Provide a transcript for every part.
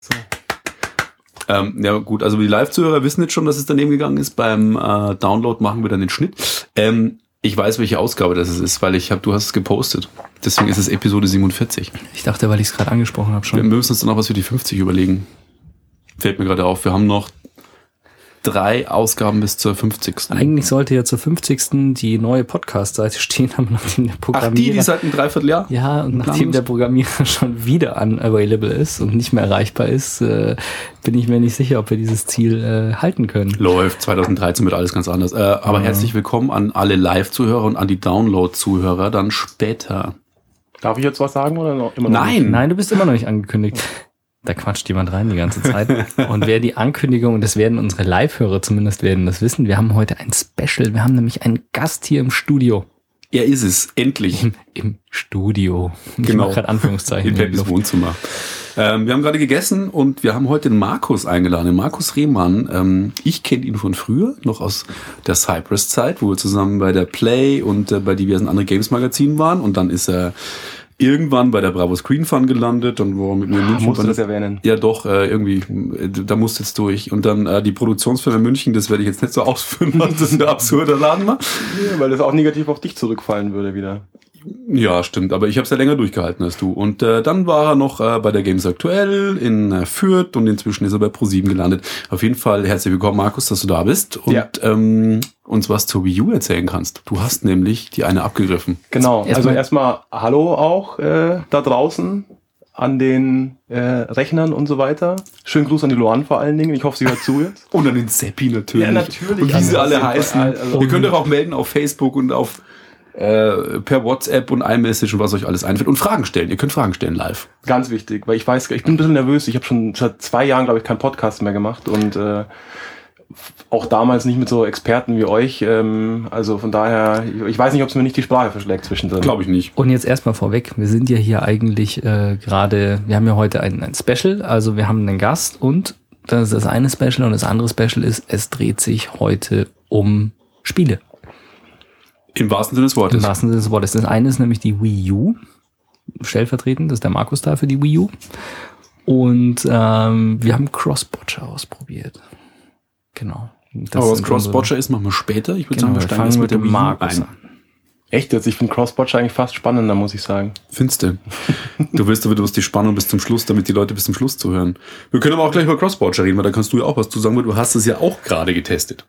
So. Ähm, ja gut, also die Live-Zuhörer wissen jetzt schon, dass es daneben gegangen ist. Beim äh, Download machen wir dann den Schnitt. Ähm, ich weiß, welche Ausgabe das ist, weil ich habe, du hast es gepostet. Deswegen ist es Episode 47. Ich dachte, weil ich es gerade angesprochen habe Wir schon. müssen uns dann noch was für die 50 überlegen. Fällt mir gerade auf. Wir haben noch drei Ausgaben bis zur 50. Eigentlich sollte ja zur 50. die neue Podcast-Seite stehen, aber nachdem der Ach, Programmierer... die, die seit einem Dreivierteljahr? ja, und nachdem der Programmierer schon wieder unavailable ist und nicht mehr erreichbar ist, äh, bin ich mir nicht sicher, ob wir dieses Ziel äh, halten können. Läuft. 2013 wird alles ganz anders. Äh, aber herzlich willkommen an alle Live-Zuhörer und an die Download-Zuhörer dann später. Darf ich jetzt was sagen oder noch immer noch Nein! Nein, du bist immer noch nicht angekündigt. Da quatscht jemand rein die ganze Zeit. Und wer die Ankündigung, und das werden unsere Live-Hörer zumindest werden das wissen, wir haben heute ein Special. Wir haben nämlich einen Gast hier im Studio. Er ist es. Endlich. Im, im Studio. Ich Genau. mache gerade Anführungszeichen. In Peppis. Wohnzimmer. Ähm, wir haben gerade gegessen und wir haben heute den Markus eingeladen. Den Markus Rehmann. Ähm, ich kenne ihn von früher, noch aus der Cypress-Zeit, wo wir zusammen bei der Play und äh, bei diversen anderen Games-Magazinen waren. Und dann ist er irgendwann bei der Bravo Screen Fun gelandet und wo mit mir in München musst du das erwähnen? ja, doch, äh, irgendwie, äh, da musst jetzt durch. Und dann äh, die Produktionsfirma München, das werde ich jetzt nicht so ausführen, was das ein absurder Laden war. Ja, weil das auch negativ auf dich zurückfallen würde wieder. Ja, stimmt, aber ich habe es ja länger durchgehalten als du. Und äh, dann war er noch äh, bei der Games Aktuell in äh, Fürth und inzwischen ist er bei Pro7 gelandet. Auf jeden Fall herzlich willkommen, Markus, dass du da bist und Ja. ähm, uns was zur Wii U erzählen kannst. Du hast nämlich die eine abgegriffen. Genau. Erstmal- also erstmal Hallo auch äh, da draußen an den äh, Rechnern und so weiter. Schönen Gruß an die Luan vor allen Dingen. Ich hoffe, sie hört zu jetzt. Und an den Seppi natürlich. Ja, natürlich. Und wie sie alle heißen. also- Ihr könnt euch auch melden auf Facebook und auf äh, per WhatsApp und iMessage und was euch alles einfällt. Und Fragen stellen. Ihr könnt Fragen stellen live. Ganz wichtig, weil ich weiß, ich bin ein bisschen nervös. Ich habe schon seit zwei Jahren, glaube ich, keinen Podcast mehr gemacht und äh, auch damals nicht mit so Experten wie euch. Ähm, also von daher, ich, ich weiß nicht, ob es mir nicht die Sprache verschlägt zwischendrin. Glaube ich nicht. Und jetzt erstmal vorweg, wir sind ja hier eigentlich äh, gerade, wir haben ja heute ein, ein Special, also wir haben einen Gast und das ist das eine Special und das andere Special ist, es dreht sich heute um Spiele. Im wahrsten Sinne des Im Wortes. wahrsten Sinne des Wortes. Das eine ist nämlich die Wii U, stellvertretend, das ist der Markus da für die Wii U. Und ähm, wir haben Cross-Botcher ausprobiert. Genau. Das Aber was Cross-Botcher ist, machen wir später. Ich würde Genau, sagen, wir steigen fangen jetzt mit mit dem Markus ein. an. Echt jetzt? Ich finde Crossbotcher eigentlich fast spannender, muss ich sagen. Findest du? Du willst aber bloß die Spannung bis zum Schluss, damit die Leute bis zum Schluss zuhören. Wir können aber auch gleich über Cross-Botcher reden, weil da kannst du ja auch was zu sagen, weil du hast es ja auch gerade getestet.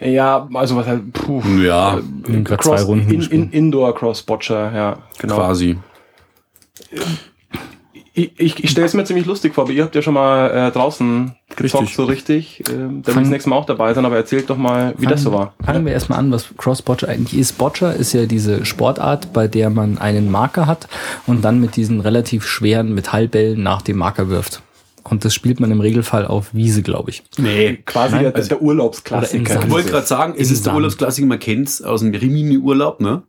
Ja, also was halt, puh. Ja, Wir haben gerade zwei Cross, Runden in, in. Indoor Crossbotcher, ja, genau. quasi. Ich, ich, ich stelle es mir ziemlich lustig vor, aber ihr habt ja schon mal äh, draußen gezockt, Richtig. so richtig. Ähm, da ich das nächste Mal auch dabei sein, aber erzählt doch mal, wie das so war. Fangen wir erstmal an, was Cross-Botcher eigentlich ist. Botcher ist ja diese Sportart, bei der man einen Marker hat und dann mit diesen relativ schweren Metallbällen nach dem Marker wirft. Und das spielt man im Regelfall auf Wiese, glaube ich. Nee. Quasi Nein, der, also- der Urlaubsklassiker. Ich wollte gerade sagen, es ist der. Urlaubsklassiker, man kennt's aus dem Rimini-Urlaub, ne?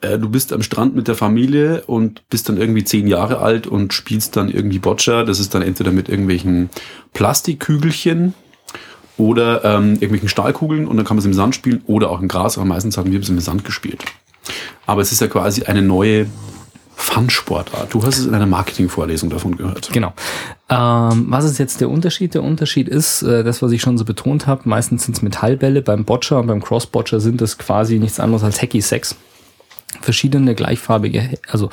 Äh, Du bist am Strand mit der Familie und bist dann irgendwie zehn Jahre alt und spielst dann irgendwie Boccia. Das ist dann entweder mit irgendwelchen Plastikkügelchen oder ähm, irgendwelchen Stahlkugeln und dann kann man es im Sand spielen oder auch im Gras, aber meistens haben wir es im Sand gespielt. Aber es ist ja quasi eine neue Fun-Sportart. Du hast es in einer Marketingvorlesung davon gehört. Genau. Ähm, was ist jetzt der Unterschied? Der Unterschied ist, äh, das, was ich schon so betont habe, meistens sind es Metallbälle. Beim Botcher und beim Cross-Botcher sind es quasi nichts anderes als Hacky-Sacks. Verschiedene gleichfarbige, also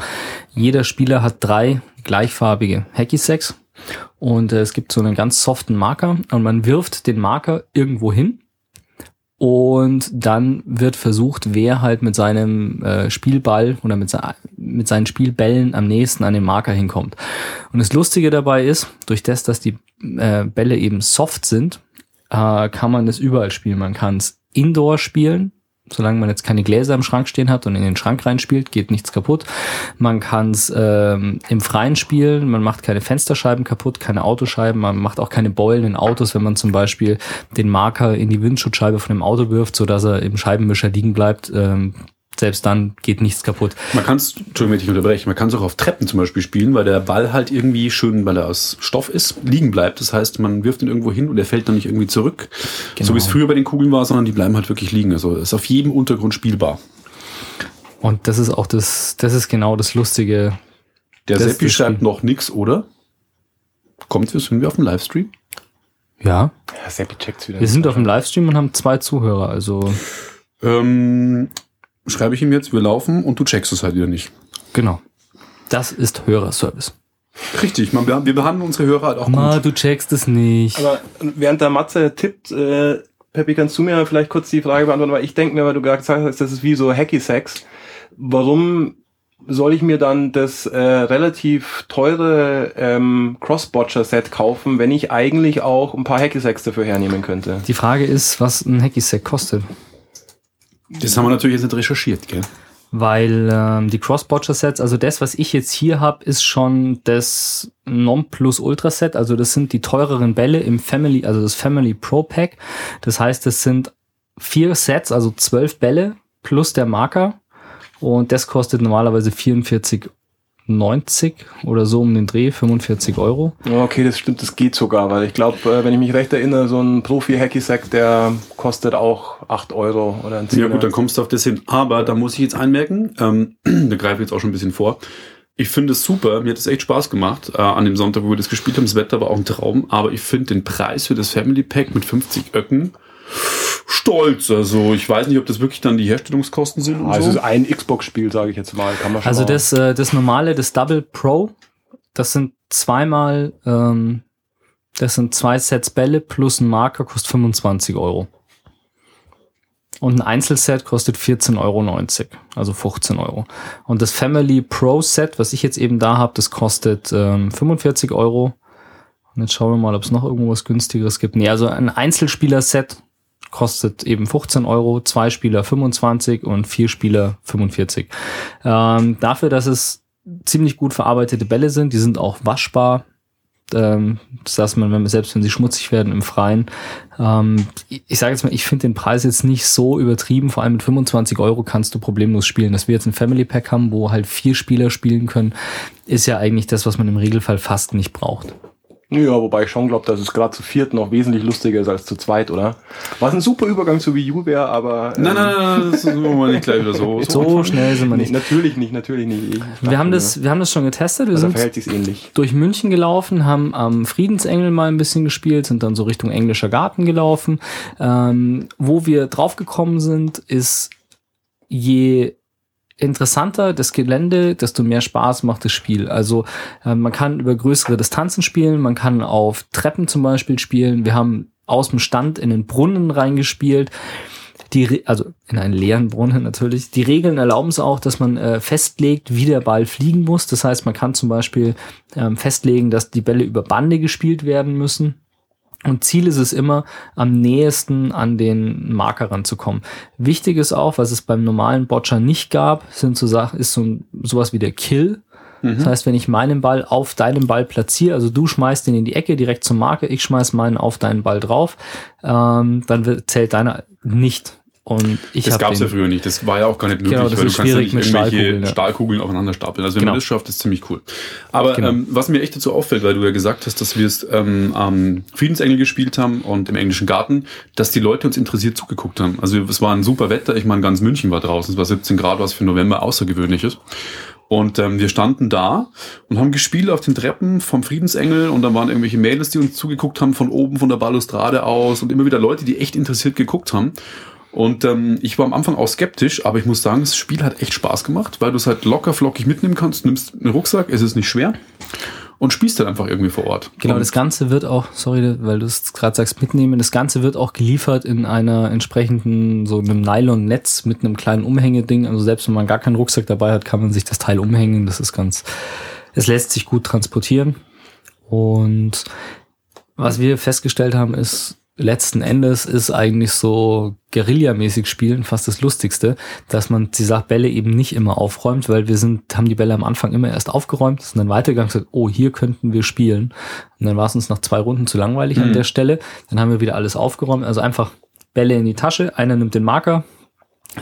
jeder Spieler hat drei gleichfarbige Hacky-Sacks und äh, es gibt so einen ganz soften Marker und man wirft den Marker irgendwo hin und dann wird versucht, wer halt mit seinem äh, Spielball oder mit, se mit seinen Spielbällen am nächsten an den Marker hinkommt. Und das Lustige dabei ist, durch das, dass die äh, Bälle eben soft sind, äh, kann man das überall spielen. Man kann es indoor spielen, solange man jetzt keine Gläser im Schrank stehen hat und in den Schrank reinspielt, geht nichts kaputt. Man kann es ähm, im Freien spielen, man macht keine Fensterscheiben kaputt, keine Autoscheiben, man macht auch keine Beulen in Autos, wenn man zum Beispiel den Marker in die Windschutzscheibe von dem Auto wirft, sodass er im Scheibenwischer liegen bleibt. Ähm, selbst dann geht nichts kaputt. Man kann es, Entschuldigung, wenn ich unterbreche, man kann es auch auf Treppen zum Beispiel spielen, weil der Ball halt irgendwie schön, weil er aus Stoff ist, liegen bleibt. Das heißt, man wirft ihn irgendwo hin und er fällt dann nicht irgendwie zurück, Genau. so wie es früher bei den Kugeln war, sondern die bleiben halt wirklich liegen. Also ist auf jedem Untergrund spielbar. Und das ist auch das, das ist genau das Lustige. Der Das- Seppi das schreibt noch nix, oder? Kommt, wir sind wir auf dem Livestream? Ja, Ja, Seppi checkt's wieder. wir sind auf dem Livestream und haben zwei Zuhörer. Also Ähm, schreibe ich ihm jetzt, wir laufen und du checkst es halt wieder nicht. genau. Das ist Hörerservice. Richtig, man, wir wir behandeln unsere Hörer halt auch Ma, gut. du checkst es nicht. Aber während der Matze tippt, äh, Peppi, kannst du mir vielleicht kurz die Frage beantworten, weil ich denke mir, weil du gerade gesagt hast, das ist wie so Hacky-Sex. Warum soll ich mir dann das äh, relativ teure ähm, Cross-Botcher-Set kaufen, wenn ich eigentlich auch ein paar Hacky-Sacks dafür hernehmen könnte? Die Frage ist, was ein Hacky-Sack kostet. Das haben wir natürlich jetzt nicht recherchiert, gell? Weil ähm, die Cross-Botcher-Sets, also das, was ich jetzt hier habe, ist schon das Non-Plus-Ultra-Set. Also das sind die teureren Bälle im Family, also das Family Pro Pack. Das heißt, das sind vier Sets, also zwölf Bälle plus der Marker. Und das kostet normalerweise 44,90 oder so um den Dreh, 45 Euro. Okay, das stimmt, das geht sogar, weil ich glaube, äh, wenn ich mich recht erinnere, so ein Profi-Hacky-Sack, der kostet auch 8 Euro oder ein Ja Zehner. gut, dann kommst du auf das hin. Aber da muss ich jetzt anmerken, ähm, da greife ich jetzt auch schon ein bisschen vor. Ich finde es super, mir hat es echt Spaß gemacht äh, an dem Sonntag, wo wir das gespielt haben. Das Wetter war auch ein Traum, aber ich finde den Preis für das Family Pack mit 50 Öcken stolz. Also ich weiß nicht, ob das wirklich dann die Herstellungskosten sind und Also es so. ist ein Xbox-Spiel, sage ich jetzt mal. Kann man schon Also mal- das, äh, das normale, das Double Pro, das sind zweimal, ähm, das sind zwei Sets Bälle plus ein Marker, kostet 25 Euro. Und ein Einzelset kostet 14,90 Euro, also 15 Euro. Und das Family Pro Set, was ich jetzt eben da habe, das kostet ähm, 45 Euro. Und jetzt schauen wir mal, ob es noch irgendwo was günstigeres gibt. Nee, also ein Einzelspieler-Set kostet eben 15 Euro, zwei Spieler 25 und vier Spieler 45. Ähm, dafür, dass es ziemlich gut verarbeitete Bälle sind, die sind auch waschbar. Ähm, das heißt man, wenn man, selbst wenn sie schmutzig werden im Freien. Ähm, ich sage jetzt mal, ich finde den Preis jetzt nicht so übertrieben. Vor allem mit 25 Euro kannst du problemlos spielen. Dass wir jetzt ein Family Pack haben, wo halt vier Spieler spielen können, ist ja eigentlich das, was man im Regelfall fast nicht braucht. Ja, wobei ich schon glaube, dass es gerade zu viert noch wesentlich lustiger ist als zu zweit, oder? Was ein super Übergang zu Wii U wäre, aber... ähm, Nein, nein, nein, nein, das ist wir nicht gleich wieder so. So schnell sind wir Nee, nicht. natürlich nicht, natürlich nicht. Ich Wir haben das, wir haben das schon getestet. Wir Da sind verhält sich's ähnlich. durch München gelaufen, haben am Friedensengel mal ein bisschen gespielt, sind dann so Richtung englischer Garten gelaufen. Ähm, wo wir draufgekommen sind, ist je interessanter das Gelände, desto mehr Spaß macht das Spiel. Also äh, man kann über größere Distanzen spielen, man kann auf Treppen zum Beispiel spielen. Wir haben aus dem Stand in den Brunnen reingespielt. Die, also in einen leeren Brunnen natürlich. Die Regeln erlauben es auch, dass man äh, festlegt, wie der Ball fliegen muss. Das heißt, man kann zum Beispiel ähm, festlegen, dass die Bälle über Bande gespielt werden müssen. Und Ziel ist es immer, am nächsten an den Marker ranzukommen. Wichtig ist auch, was es beim normalen Boccia nicht gab, sind so Sachen, ist so ein, sowas wie der Kill. Das heißt, wenn ich meinen Ball auf deinen Ball platziere, also du schmeißt den in die Ecke direkt zum Marker, ich schmeiß meinen auf deinen Ball drauf, ähm, dann wird, zählt deiner nicht. Und ich Das gab es ja früher nicht. Das war ja auch gar nicht möglich, Genau, das weil du ist kannst ja schwierig nicht mit irgendwelche Stahlkugeln, ja. Stahlkugeln aufeinander stapeln. Also wenn Genau. man das schafft, ist ziemlich cool. Aber Genau. ähm, was mir echt dazu auffällt, weil du ja gesagt hast, dass wir es ähm, am Friedensengel gespielt haben und im englischen Garten, dass die Leute uns interessiert zugeguckt haben. Also es war ein super Wetter. Ich meine, ganz München war draußen. Es war 17 Grad, was für November außergewöhnlich ist. Und ähm, wir standen da und haben gespielt auf den Treppen vom Friedensengel und da waren irgendwelche Mädels, die uns zugeguckt haben von oben von der Balustrade aus und immer wieder Leute, die echt interessiert geguckt haben. Und ähm, ich war am Anfang auch skeptisch, aber ich muss sagen, das Spiel hat echt Spaß gemacht, weil du es halt locker flockig mitnehmen kannst, nimmst einen Rucksack, es ist nicht schwer und spielst dann einfach irgendwie vor Ort. Genau, und das Ganze wird auch, sorry, weil du es gerade sagst, mitnehmen, das Ganze wird auch geliefert in einer entsprechenden, so einem Nylon-Netz mit einem kleinen Umhängeding. Also selbst wenn man gar keinen Rucksack dabei hat, kann man sich das Teil umhängen. Das ist ganz, es lässt sich gut transportieren. Und was wir festgestellt haben, ist, letzten Endes ist eigentlich so Guerilla-mäßig spielen fast das Lustigste, dass man die Bälle eben nicht immer aufräumt, weil wir sind, haben die Bälle am Anfang immer erst aufgeräumt, sind dann weitergegangen und gesagt, oh, hier könnten wir spielen. Und dann war es uns nach zwei Runden zu langweilig an der Stelle. Dann haben wir wieder alles aufgeräumt, also einfach Bälle in die Tasche, einer nimmt den Marker,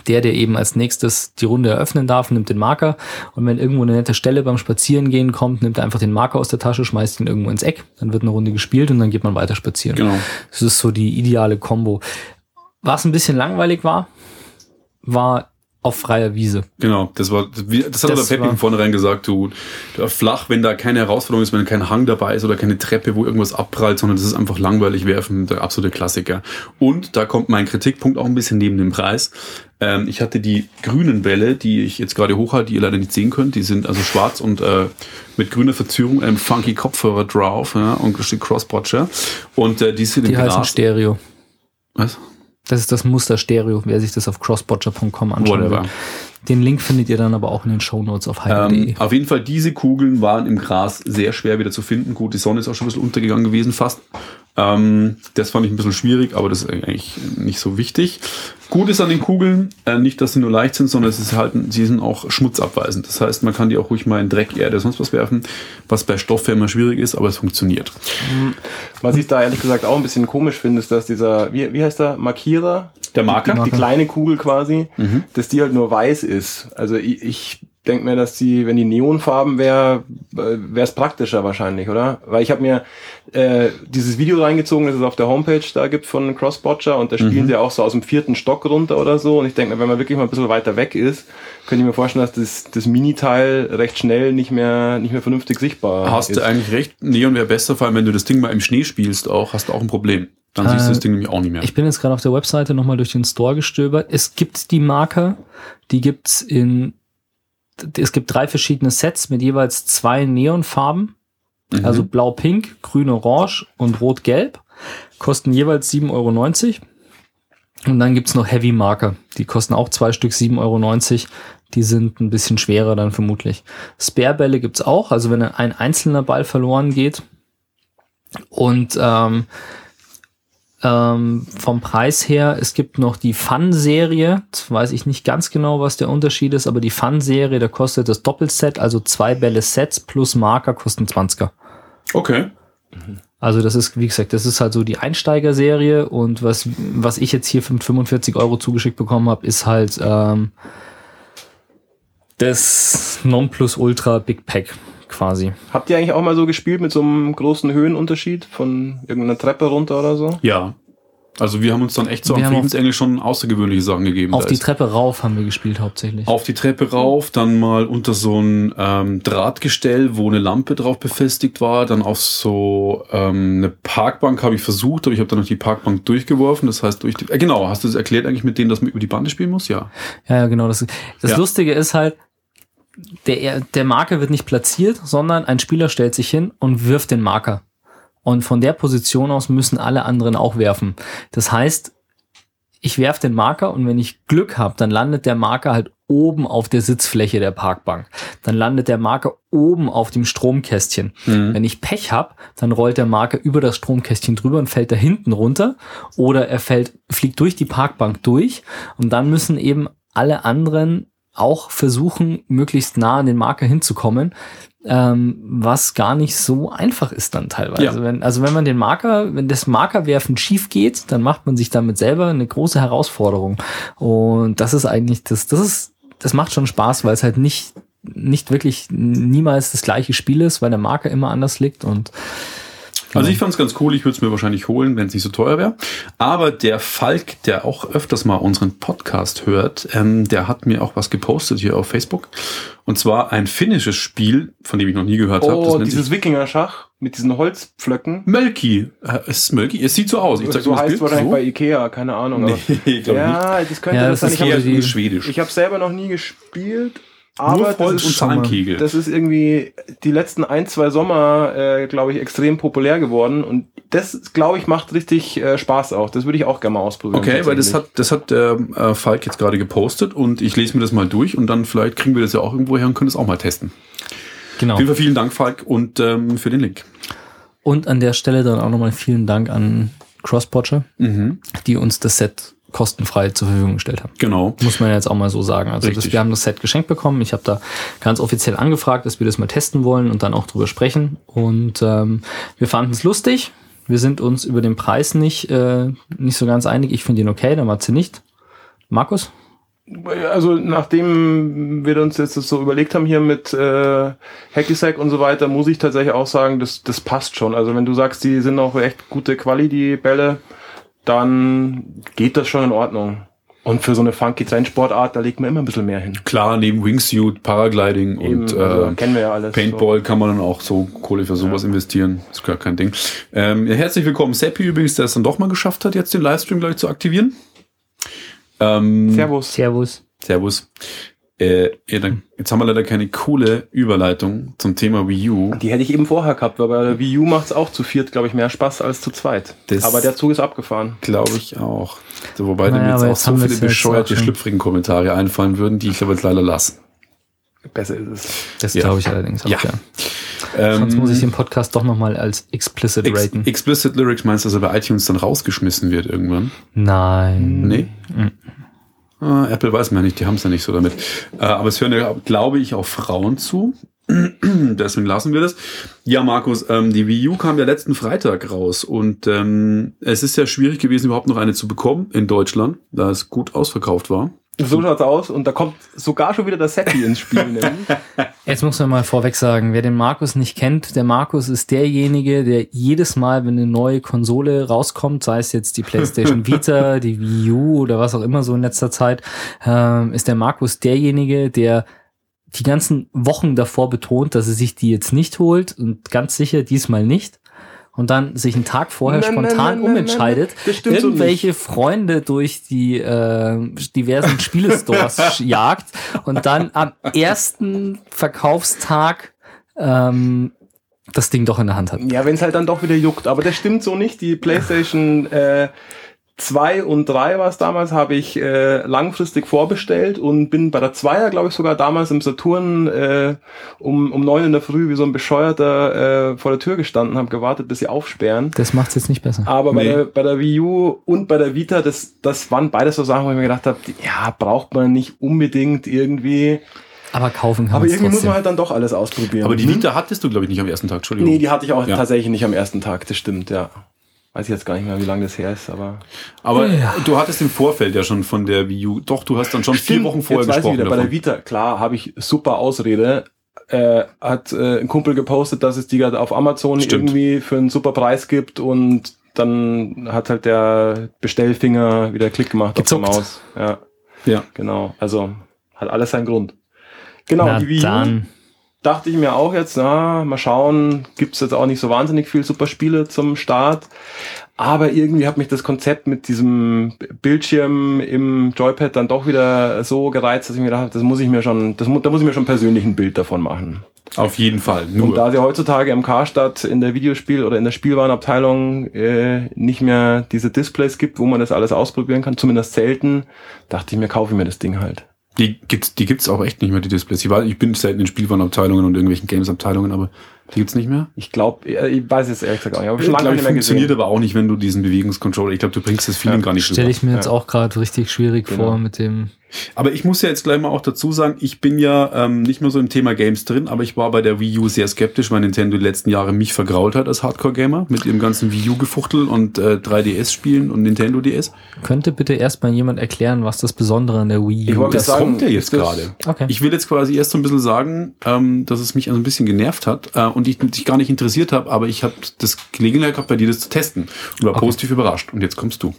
der, der eben als nächstes die Runde eröffnen darf, nimmt den Marker und wenn irgendwo eine nette Stelle beim Spazierengehen kommt, nimmt er einfach den Marker aus der Tasche, schmeißt ihn irgendwo ins Eck, dann wird eine Runde gespielt und dann geht man weiter spazieren. Genau. Das ist so die ideale Combo. Was ein bisschen langweilig war, war auf freier Wiese. Genau, das war, das hat Das der Peppi war- von vornherein gesagt, du, du flach, wenn da keine Herausforderung ist, wenn kein Hang dabei ist oder keine Treppe, wo irgendwas abprallt, sondern das ist einfach langweilig werfen, der absolute Klassiker. Und da kommt mein Kritikpunkt auch ein bisschen neben dem Preis. Ähm, ich hatte die grünen Bälle, die ich jetzt gerade hochhalte, die ihr leider nicht sehen könnt, die sind also schwarz und äh, mit grüner Verzierung, einem funky Kopfhörer drauf, ja, und steht Crossbotcher. Und äh, die sind Die im heißen Gras. Stereo. Was? Das ist das Muster Stereo, wer sich das auf crossbotcher.com anschauen Whatever. will. Den Link findet ihr dann aber auch in den Shownotes auf heide.de. Ähm, auf jeden Fall, diese Kugeln waren im Gras sehr schwer wieder zu finden. Gut, die Sonne ist auch schon ein bisschen untergegangen gewesen fast. Ähm, das fand ich ein bisschen schwierig, aber das ist eigentlich nicht so wichtig. Gut ist an den Kugeln, äh, nicht, dass sie nur leicht sind, sondern es ist halt, sie sind auch schmutzabweisend. Das heißt, man kann die auch ruhig mal in Dreck, Erde, sonst was werfen, was bei Stoff immer schwierig ist, aber es funktioniert. Was ich da ehrlich gesagt auch ein bisschen komisch finde, ist, dass dieser, wie, wie heißt der, Markierer? Der Marker? Die, die kleine Kugel quasi, dass die halt nur weiß ist. Also ich, ich denke mir, dass die, wenn die Neonfarben wäre, wäre es praktischer wahrscheinlich, oder? Weil ich habe mir äh, dieses Video reingezogen, das es auf der Homepage da gibt von Crossbotcher und da spielen sie auch so aus dem vierten Stock runter oder so. Und ich denke mir, wenn man wirklich mal ein bisschen weiter weg ist, könnte ich mir vorstellen, dass das, das Miniteil recht schnell nicht mehr, nicht mehr vernünftig sichtbar Hast ist. du eigentlich recht, Neon wäre besser, vor allem wenn du das Ding mal im Schnee spielst auch, hast du auch ein Problem. Dann siehst du Äh, das Ding nämlich auch nicht mehr. Ich bin jetzt gerade auf der Webseite nochmal durch den Store gestöbert. Es gibt die Marker, die gibt's in, es gibt drei verschiedene Sets mit jeweils zwei Neonfarben. Mhm. Also blau-pink, grün-orange und rot-gelb. Kosten jeweils 7,90 Euro. Und dann gibt's noch Heavy Marker. Die kosten auch zwei Stück 7,90 Euro. Die sind ein bisschen schwerer dann vermutlich. Spare-Bälle gibt's auch. Also wenn ein einzelner Ball verloren geht. Und ähm, ähm, vom Preis her, es gibt noch die Fun-Serie. Weiß ich nicht ganz genau, was der Unterschied ist, aber die Fun-Serie, da kostet das Doppelset, also zwei Bälle Sets plus Marker kosten 20er. okay. Also das ist, wie gesagt, das ist halt so die Einsteigerserie und was, was ich jetzt hier für 45 Euro zugeschickt bekommen habe, ist halt ähm, das Nonplusultra Big Pack quasi. Habt ihr eigentlich auch mal so gespielt mit so einem großen Höhenunterschied von irgendeiner Treppe runter oder so? Ja. Also wir haben uns dann echt so Wir am Friedensengel schon außergewöhnliche Sachen gegeben. Auf Da die ist Treppe rauf haben wir gespielt hauptsächlich. auf die Treppe rauf, dann mal unter so ein ähm, Drahtgestell, wo eine Lampe drauf befestigt war, dann auf so ähm, eine Parkbank habe ich versucht, aber ich habe dann noch die Parkbank durchgeworfen. Das heißt, durch die, äh, genau, hast du es erklärt eigentlich mit denen, dass man über die Bande spielen muss? Ja. Ja, ja, genau. Das, das Ja. Lustige ist halt, der, der Marker wird nicht platziert, sondern ein Spieler stellt sich hin und wirft den Marker. Und von der Position aus müssen alle anderen auch werfen. Das heißt, ich werf den Marker und wenn ich Glück habe, dann landet der Marker halt oben auf der Sitzfläche der Parkbank. Dann landet der Marker oben auf dem Stromkästchen. Mhm. Wenn ich Pech hab, dann rollt der Marker über das Stromkästchen drüber und fällt da hinten runter. Oder er fällt, fliegt durch die Parkbank durch. Und dann müssen eben alle anderen auch versuchen, möglichst nah an den Marker hinzukommen, ähm, was gar nicht so einfach ist dann teilweise. Ja. Wenn, also wenn man den Marker, wenn das Markerwerfen schief geht, dann macht man sich damit selber eine große Herausforderung. Und das ist eigentlich, das, das ist, das macht schon Spaß, weil es halt nicht, nicht wirklich niemals das gleiche Spiel ist, weil der Marker immer anders liegt und Also ich fand es ganz cool, ich würde es mir wahrscheinlich holen, wenn es nicht so teuer wäre. Aber der Falk, der auch öfters mal unseren Podcast hört, ähm, der hat mir auch was gepostet hier auf Facebook. Und zwar ein finnisches Spiel, von dem ich noch nie gehört habe. Oh, dieses Wikinger-Schach mit diesen Holzpflöcken. Mölki. Äh, ist es Mölki? Es sieht so aus. Ich zeig dir so mal das heißt Bild. wahrscheinlich So? bei Ikea, keine Ahnung. Nee, glaub ja, das könnte Ja, das das sein. ist Ich habe nicht. Eher schwedisch. ich hab selber noch nie gespielt, aber Nur das und Zahnkegel. das ist irgendwie die letzten ein, zwei Sommer, äh, glaube ich, extrem populär geworden. Und das, glaube ich, macht richtig äh, Spaß auch. Das würde ich auch gerne mal ausprobieren. Okay, weil das hat, das hat der äh, Falk jetzt gerade gepostet und ich lese mir das mal durch und dann vielleicht kriegen wir das ja auch irgendwo her und können es auch mal testen. genau. Auf jeden Fall vielen Dank, Falk, und ähm, für den Link. Und an der Stelle dann auch nochmal vielen Dank an Crosspotcher, die uns das Set kostenfrei zur Verfügung gestellt haben. Genau. Muss man jetzt auch mal so sagen. Also das, wir haben das Set geschenkt bekommen. Ich habe da ganz offiziell angefragt, dass wir das mal testen wollen und dann auch drüber sprechen. Und ähm, wir fanden es lustig. Wir sind uns über den Preis nicht, äh, nicht so ganz einig. Ich finde ihn okay, der Matze nicht. Markus? Also nachdem wir uns jetzt das so überlegt haben hier mit äh, Hacky Sack und so weiter, muss ich tatsächlich auch sagen, das, das passt schon. Also wenn du sagst, die sind auch echt gute Quali, die Bälle, dann geht das schon in Ordnung. Und für so eine funky Trendsportart, da legt man immer ein bisschen mehr hin. Klar, neben Wingsuit, Paragliding Eben, und also, äh, kennen wir ja alles. Paintball kann man dann auch so Kohle für sowas investieren. Ist gar kein Ding. Ähm, ja, herzlich willkommen, Seppi übrigens, der es dann doch mal geschafft hat, jetzt den Livestream gleich zu aktivieren. Ähm, So. Servus. Servus. Servus. Äh, ja, dann, jetzt haben wir leider keine coole Überleitung zum Thema Wii U. Die hätte ich eben vorher gehabt, weil bei der Wii U macht es auch zu viert, glaube ich, mehr Spaß als zu zweit. Das- Aber der Zug ist abgefahren. Glaube ich auch. So, wobei Naja, mir jetzt auch jetzt so viele bescheuerte, schlüpfrigen Kommentare einfallen würden, die ich aber jetzt leider lasse. Besser ist es. Das Ja. glaube ich allerdings auch, Ja. ja. Ähm, Sonst muss ich den Podcast doch nochmal als explicit Ex raten. Explicit Lyrics meinst du, dass er bei iTunes dann rausgeschmissen wird irgendwann? Nein. Nee. Ah, Apple weiß man ja nicht, die haben es ja nicht so damit. Äh, aber es hören ja, glaube ich, auch Frauen zu. Deswegen lassen wir das. Ja, Markus, ähm, die Wii U kam ja letzten Freitag raus und ähm, es ist ja schwierig gewesen, überhaupt noch eine zu bekommen in Deutschland, da es gut ausverkauft war. So schaut's aus und da kommt sogar schon wieder der Seppi ins Spiel. nämlich. Jetzt muss man mal vorweg sagen, wer den Markus nicht kennt, der Markus ist derjenige, der jedes Mal, wenn eine neue Konsole rauskommt, sei es jetzt die PlayStation Vita, die Wii U oder was auch immer so in letzter Zeit, ähm, ist der Markus derjenige, der die ganzen Wochen davor betont, dass er sich die jetzt nicht holt und ganz sicher diesmal nicht. Und dann sich einen Tag vorher Nein, spontan nein, nein, umentscheidet, stimmt so irgendwelche Freunde durch die äh, diversen Spielestores jagt und dann am ersten Verkaufstag ähm, das Ding doch in der Hand hat. ja, wenn es halt dann doch wieder juckt. Aber das stimmt so nicht. Die PlayStation äh, 2 und 3 war es damals, habe ich äh, langfristig vorbestellt und bin bei der 2er, glaube ich, sogar damals im Saturn äh, um, um 9 in der Früh wie so ein Bescheuerter äh, vor der Tür gestanden, habe gewartet, bis sie aufsperren. Das macht's jetzt nicht besser. Aber bei, Nee. der, bei der Wii U und bei der Vita, das, das waren beides so Sachen, wo ich mir gedacht habe, ja, braucht man nicht unbedingt irgendwie. Aber kaufen kann Aber irgendwie muss trotzdem. man halt dann doch alles ausprobieren. Aber die Hm? Vita hattest du, glaube ich, nicht am ersten Tag, Entschuldigung. Nee, die hatte ich auch Ja. tatsächlich nicht am ersten Tag, das stimmt, ja. Weiß ich jetzt gar nicht mehr, wie lange das her ist, aber. aber Ja. du hattest im Vorfeld ja schon von der Wii U, doch, du hast dann schon vier Stimmt, Wochen vorher jetzt weiß ich gesprochen wieder, bei der davon. Vita, klar, habe ich super Ausrede. Äh, hat äh, ein Kumpel gepostet, dass es die gerade auf Amazon Stimmt. irgendwie für einen super Preis gibt und dann hat halt der Bestellfinger wieder Klick gemacht Gezuckt. auf der Maus. Ja, Ja. genau. Also hat alles seinen Grund. Genau, Na die Wii U dann. Dachte ich mir auch jetzt, na, mal schauen, gibt's jetzt auch nicht so wahnsinnig viel super Spiele zum Start. Aber irgendwie hat mich das Konzept mit diesem Bildschirm im Joypad dann doch wieder so gereizt, dass ich mir gedacht habe, das muss ich mir schon, das, da muss ich mir schon persönlich ein Bild davon machen. Auf jeden Fall. Und Nur. da sie heutzutage im Karstadt in der Videospiel- oder in der Spielwarenabteilung äh, nicht mehr diese Displays gibt, wo man das alles ausprobieren kann, zumindest selten, dachte ich mir, kaufe ich mir das Ding halt. Die gibt's, die gibt's auch echt nicht mehr, die Displays. Ich, war, ich bin selten in Spielwarenabteilungen und irgendwelchen Games-Abteilungen, aber die gibt's nicht mehr. Ich glaube, ich weiß jetzt ehrlich gesagt auch nicht, aber lange Glaub nicht ich, funktioniert gesehen. aber auch nicht, wenn du diesen Bewegungscontroller, ich glaube, du bringst das Feeling Ja, gar nicht Stelle ich mir jetzt Ja. auch gerade richtig schwierig Genau. vor mit dem. Aber ich muss ja jetzt gleich mal auch dazu sagen, ich bin ja ähm, nicht mehr so im Thema Games drin, aber ich war bei der Wii U sehr skeptisch, weil Nintendo die letzten Jahre mich vergrault hat als Hardcore-Gamer mit ihrem ganzen Wii U-Gefuchtel und äh, 3DS-Spielen und Nintendo DS. Könnte bitte erstmal jemand erklären, was das Besondere an der Wii Ich U wollte ist? Das sagen, kommt ja jetzt gerade. Okay. Ich will jetzt quasi erst so ein bisschen sagen, ähm, dass es mich also ein bisschen genervt hat äh, und ich dich gar nicht interessiert habe, aber ich habe das Gelegenheit gehabt, bei dir das zu testen und war Okay. positiv überrascht. Und jetzt kommst du.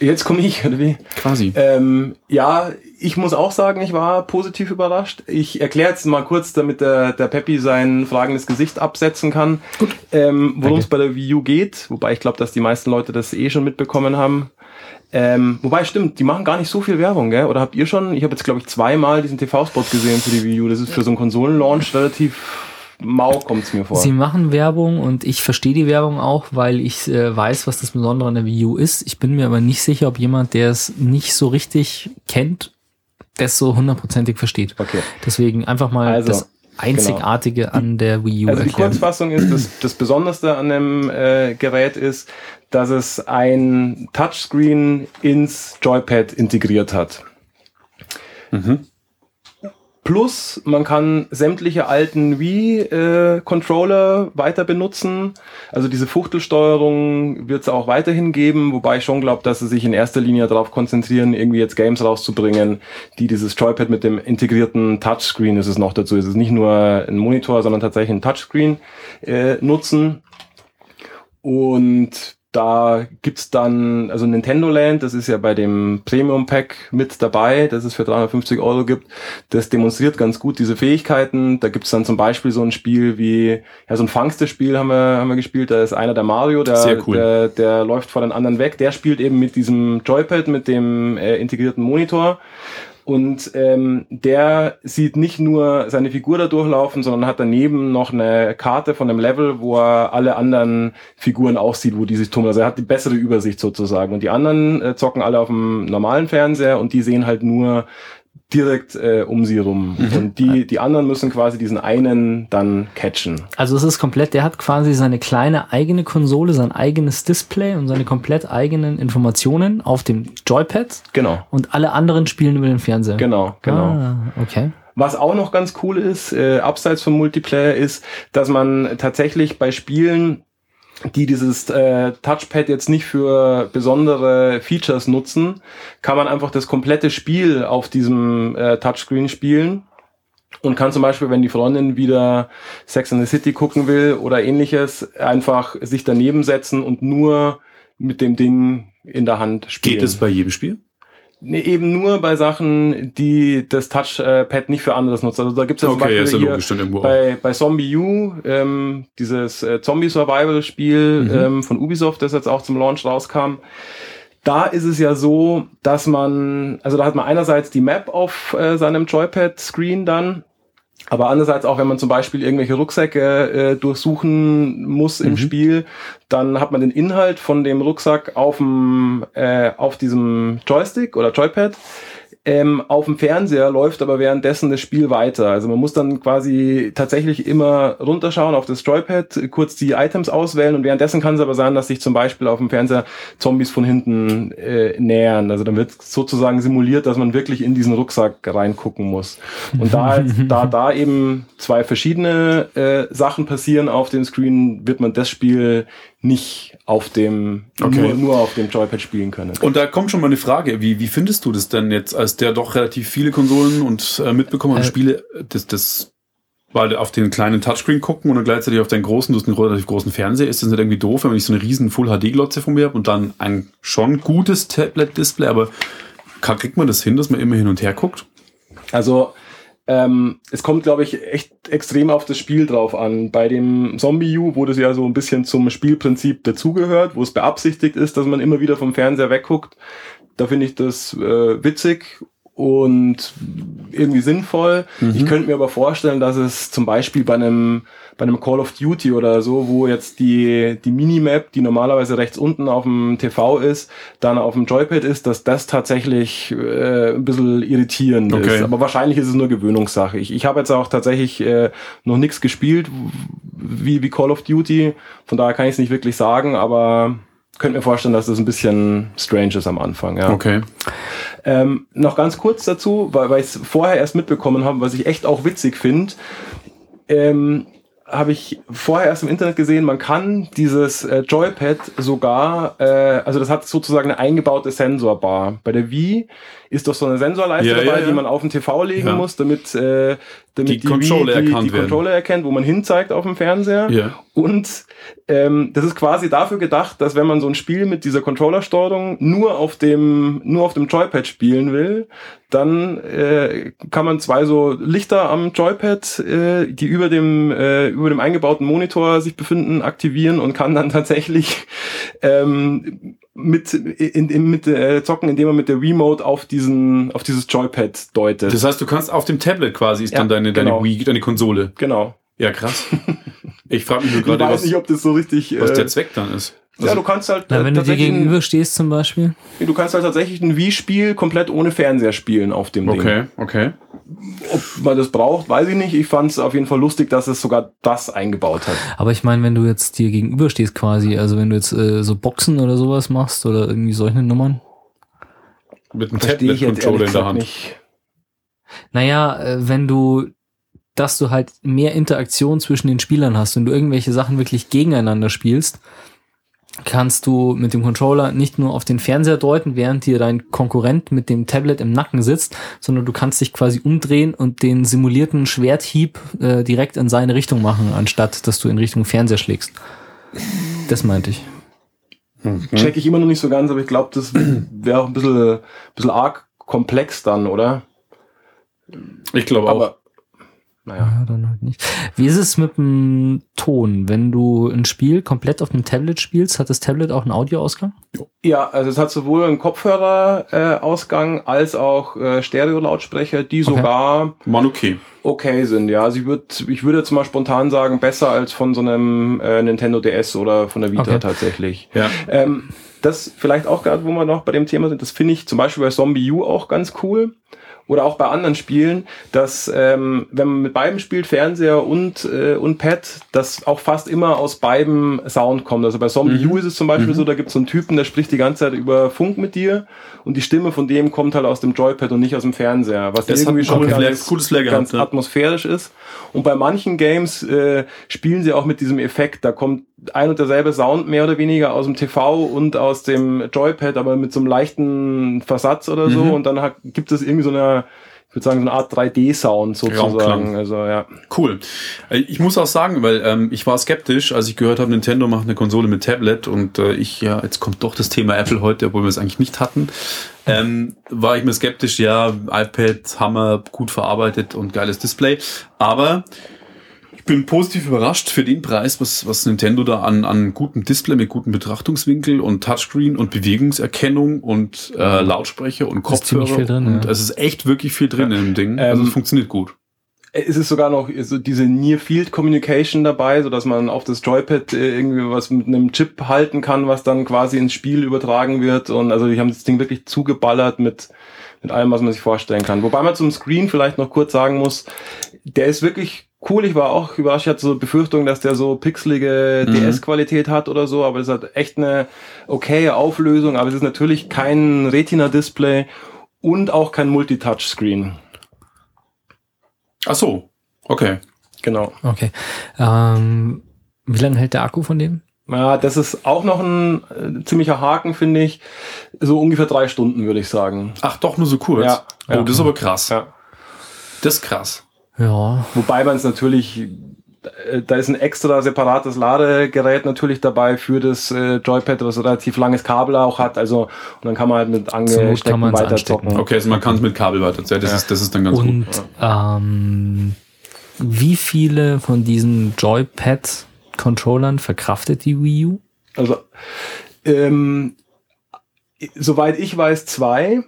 Jetzt komme ich, oder wie? Quasi. Ähm, ja, ich muss auch sagen, ich war positiv überrascht. Ich erkläre jetzt mal kurz, damit der, der Peppi sein fragendes Gesicht absetzen kann, Gut. ähm, worum es bei der Wii U geht. Wobei ich glaube, dass die meisten Leute das eh schon mitbekommen haben. Ähm, wobei stimmt, die machen gar nicht so viel Werbung, gell? Oder habt ihr schon? Ich habe jetzt glaube ich zweimal diesen TV-Spot gesehen für die Wii U. Das ist für so einen Konsolenlaunch relativ mau, kommt's mir vor. Sie machen Werbung und ich verstehe die Werbung auch, weil ich äh, weiß, was das Besondere an der Wii U ist. Ich bin mir aber nicht sicher, ob jemand, der es nicht so richtig kennt, das so hundertprozentig versteht. Okay. Deswegen einfach mal Also, das Einzigartige an der Wii U Also die erklären. Kurzfassung ist, das, das Besonderste an dem äh, Gerät ist, dass es ein Touchscreen ins Joypad integriert hat. Plus, man kann sämtliche alten Wii-Controller weiter benutzen. Also diese Fuchtelsteuerung wird es auch weiterhin geben, wobei ich schon glaube, dass sie sich in erster Linie darauf konzentrieren, irgendwie jetzt Games rauszubringen, die dieses Joypad mit dem integrierten Touchscreen, ist es noch dazu, ist es nicht nur ein Monitor, sondern tatsächlich ein Touchscreen äh, nutzen. Und da gibt's dann, also Nintendo Land, das ist ja bei dem Premium Pack mit dabei, das es für 350 Euro gibt. Das demonstriert ganz gut diese Fähigkeiten. Da gibt's dann zum Beispiel so ein Spiel wie, ja, so ein Fangste-Spiel haben wir, haben wir gespielt. Da ist einer der Mario, der, cool. der, der läuft vor den anderen weg. Der spielt eben mit diesem Joypad, mit dem äh, integrierten Monitor. Und ähm, der sieht nicht nur seine Figur da durchlaufen, sondern hat daneben noch eine Karte von einem Level, wo er alle anderen Figuren auch sieht, wo die sich tummeln. Also er hat die bessere Übersicht sozusagen. Und die anderen äh, zocken alle auf dem normalen Fernseher und die sehen halt nur direkt äh, um sie rum. Und die, die anderen müssen quasi diesen einen dann catchen. Also es ist komplett, der hat quasi seine kleine eigene Konsole, sein eigenes Display und seine komplett eigenen Informationen auf dem Joypad Genau. und alle anderen spielen über den Fernseher. Genau, genau. Ah, okay. Was auch noch ganz cool ist, äh, abseits vom Multiplayer, ist, dass man tatsächlich bei Spielen, die dieses äh, Touchpad jetzt nicht für besondere Features nutzen, kann man einfach das komplette Spiel auf diesem äh, Touchscreen spielen und kann zum Beispiel, wenn die Freundin wieder Sex in the City gucken will oder ähnliches, einfach sich daneben setzen und nur mit dem Ding in der Hand spielen. Geht es bei jedem Spiel? Nee, eben nur bei Sachen, die das Touchpad nicht für anderes nutzt. Also da gibt es ja zum Okay, Beispiel ja logisch bei, bei Zombie U, ähm, dieses äh, Zombie-Survival-Spiel Mhm. ähm, von Ubisoft, das jetzt auch zum Launch rauskam. Da ist es ja so, dass man, also da hat man einerseits die Map auf äh, seinem Joypad-Screen dann, aber andererseits auch, wenn man zum Beispiel irgendwelche Rucksäcke äh, durchsuchen muss im Mhm. Spiel, dann hat man den Inhalt von dem Rucksack auf dem äh, auf diesem Joystick oder Joypad. Ähm, auf dem Fernseher läuft aber währenddessen das Spiel weiter. Also man muss dann quasi tatsächlich immer runterschauen auf das Joypad, kurz die Items auswählen und währenddessen kann es aber sein, dass sich zum Beispiel auf dem Fernseher Zombies von hinten äh, nähern. Also dann wird sozusagen simuliert, dass man wirklich in diesen Rucksack reingucken muss. Und da, da, da eben zwei verschiedene äh, Sachen passieren auf dem Screen, wird man das Spiel nicht auf dem, Okay. nur, nur auf dem Joypad spielen können. Und da kommt schon mal eine Frage, wie, wie findest du das denn jetzt, als der doch relativ viele Konsolen und äh, mitbekommen und Äh. Spiele, das, das, weil auf den kleinen Touchscreen gucken und dann gleichzeitig auf deinen großen, du hast einen relativ großen Fernseher, ist das nicht irgendwie doof, wenn ich so eine riesen Full-HD-Glotze von mir habe und dann ein schon gutes Tablet-Display, aber kriegt man das hin, dass man immer hin und her guckt? Also ähm, es kommt, glaube ich, echt extrem auf das Spiel drauf an. Bei dem Zombie U, wo das ja so ein bisschen zum Spielprinzip dazugehört, wo es beabsichtigt ist, dass man immer wieder vom Fernseher wegguckt, da finde ich das äh, witzig und irgendwie sinnvoll. Ich könnte mir aber vorstellen, dass es zum Beispiel bei einem bei einem Call of Duty oder so, wo jetzt die, die Minimap, die normalerweise rechts unten auf dem TV ist, dann auf dem Joypad ist, dass das tatsächlich äh, ein bisschen irritierend Okay. ist. Aber wahrscheinlich ist es nur Gewöhnungssache. Ich, ich habe jetzt auch tatsächlich äh, noch nichts gespielt wie, wie Call of Duty. Von daher kann ich es nicht wirklich sagen, aber könnte mir vorstellen, dass das ein bisschen strange ist am Anfang. Ja. Okay. Ähm, noch ganz kurz dazu, weil, weil ich es vorher erst mitbekommen habe, was ich echt auch witzig finde. Ähm, habe ich vorher erst im Internet gesehen, man kann dieses äh, Joypad sogar, äh, also das hat sozusagen eine eingebaute Sensorbar. Bei der Wii ist doch so eine Sensorleiste Ja, dabei, ja, ja. die man auf den TV legen muss, damit, äh, damit Die Controller Wii die, die. Controller erkennt, wo man hinzeigt auf dem Fernseher. Ja. Und ähm, das ist quasi dafür gedacht, dass wenn man so ein Spiel mit dieser Controllersteuerung nur auf dem nur auf dem Joypad spielen will, dann äh, kann man zwei so Lichter am Joypad, äh, die über dem äh, über dem eingebauten Monitor sich befinden, aktivieren und kann dann tatsächlich ähm, mit in, in, mit äh, zocken, indem man mit der Remote auf diesen auf dieses Joypad deutet. Das heißt, du kannst auf dem Tablet quasi ist Ja, dann deine, deine genau. Wii, deine Konsole. genau. Ja, krass. Ich frage mich nur gerade, was, nicht, ob das so richtig. was äh, der Zweck dann ist. Ja, du kannst halt Na, äh, wenn du dir tatsächlich ein- gegenüber stehst zum Beispiel. Du kannst halt tatsächlich ein Wii-Spiel komplett ohne Fernseher spielen auf dem Ding. Okay, okay. Ob man das braucht, weiß ich nicht. Ich fand es auf jeden Fall lustig, dass es sogar das eingebaut hat. Aber ich meine, wenn du jetzt dir gegenüber stehst quasi, also wenn du jetzt äh, so Boxen oder sowas machst oder irgendwie solche Nummern. Mit einem Verstehe ich jetzt Tablet-Controller in der Hand. nicht. Naja, äh, wenn du, dass du halt mehr Interaktion zwischen den Spielern hast und du irgendwelche Sachen wirklich gegeneinander spielst, kannst du mit dem Controller nicht nur auf den Fernseher deuten, während dir dein Konkurrent mit dem Tablet im Nacken sitzt, sondern du kannst dich quasi umdrehen und den simulierten Schwerthieb äh, direkt in seine Richtung machen, anstatt dass du in Richtung Fernseher schlägst. Das meinte ich. Mhm. Check ich immer noch nicht so ganz, aber ich glaube, das wäre auch ein bisschen, bisschen arg komplex dann, oder? Ich glaube auch. Naja. Ja, dann halt nicht. Wie ist es mit dem Ton? Wenn du ein Spiel komplett auf einem Tablet spielst, hat das Tablet auch einen Audioausgang? Ja, also es hat sowohl einen Kopfhörerausgang äh, als auch äh, Stereo-Lautsprecher, die okay. sogar Man okay. okay sind. Ja, also ich würde ich würde jetzt mal spontan sagen, besser als von so einem äh, Nintendo DS oder von der Vita okay. tatsächlich. Ja. Ähm, das vielleicht auch gerade, wo wir noch bei dem Thema sind, das finde ich zum Beispiel bei Zombie U auch ganz cool oder auch bei anderen Spielen, dass ähm, wenn man mit beiden spielt, Fernseher und, äh, und Pad, dass auch fast immer aus beiden Sound kommt. Also bei Zombie mhm. U ist es zum Beispiel mhm. so, da gibt es so einen Typen, der spricht die ganze Zeit über Funk mit dir und die Stimme von dem kommt halt aus dem Joypad und nicht aus dem Fernseher, was das irgendwie schon ganz, Flair, cooles Flair ganz gehabt, atmosphärisch ist. Und bei manchen Games äh, spielen sie auch mit diesem Effekt, da kommt ein und derselbe Sound mehr oder weniger aus dem TV und aus dem Joypad, aber mit so einem leichten Versatz oder so. Mhm. Und dann hat, gibt es irgendwie so eine, ich würde sagen, so eine Art 3D-Sound sozusagen. Also ja. Cool. Äh, ich muss auch sagen, weil ähm, ich war skeptisch, als ich gehört habe, Nintendo macht eine Konsole mit Tablet und äh, ich, ja, jetzt kommt doch das Thema Apple heute, obwohl wir es eigentlich nicht hatten. Ähm, war ich mir skeptisch, ja, iPad, Hammer, gut verarbeitet und geiles Display. Aber ich bin positiv überrascht für den Preis, was, was Nintendo da an, an gutem Display mit gutem Betrachtungswinkel und Touchscreen und Bewegungserkennung und äh, Lautsprecher und Kopfhörer. Drin, und ja. es ist echt wirklich viel drin ja. in dem Ding. Also ähm, es funktioniert gut. Es ist sogar noch so diese Near Field Communication dabei, so dass man auf das Joypad äh, irgendwie was mit einem Chip halten kann, was dann quasi ins Spiel übertragen wird. Und also die haben das Ding wirklich zugeballert mit mit allem, was man sich vorstellen kann. Wobei man zum Screen vielleicht noch kurz sagen muss, der ist wirklich cool. Ich war auch überrascht. Ich hatte so Befürchtung, dass der so pixelige mhm. DS-Qualität hat oder so, aber es hat echt eine okaye Auflösung. Aber es ist natürlich kein Retina-Display und auch kein Multitouch-Screen. Ach so, okay. Genau. Okay. Ähm, wie lange hält der Akku von dem? Ja, das ist auch noch ein äh, ziemlicher Haken, finde ich. So ungefähr drei Stunden, würde ich sagen. Ach, doch nur so kurz? Ja. Oh, ja. das ist aber krass. Ja. Das ist krass. Ja. Wobei man es natürlich, äh, da ist ein extra separates Ladegerät natürlich dabei für das äh, Joypad, was ein relativ langes Kabel auch hat. Also und dann kann man halt mit angesteckten weiter zocken. Okay, also man kann es mit Kabel weiter. Das, ja. ist, das ist dann ganz und, gut. Ähm, wie viele von diesen Joypad-Controllern verkraftet die Wii U? Also ähm, soweit ich weiß, zwei.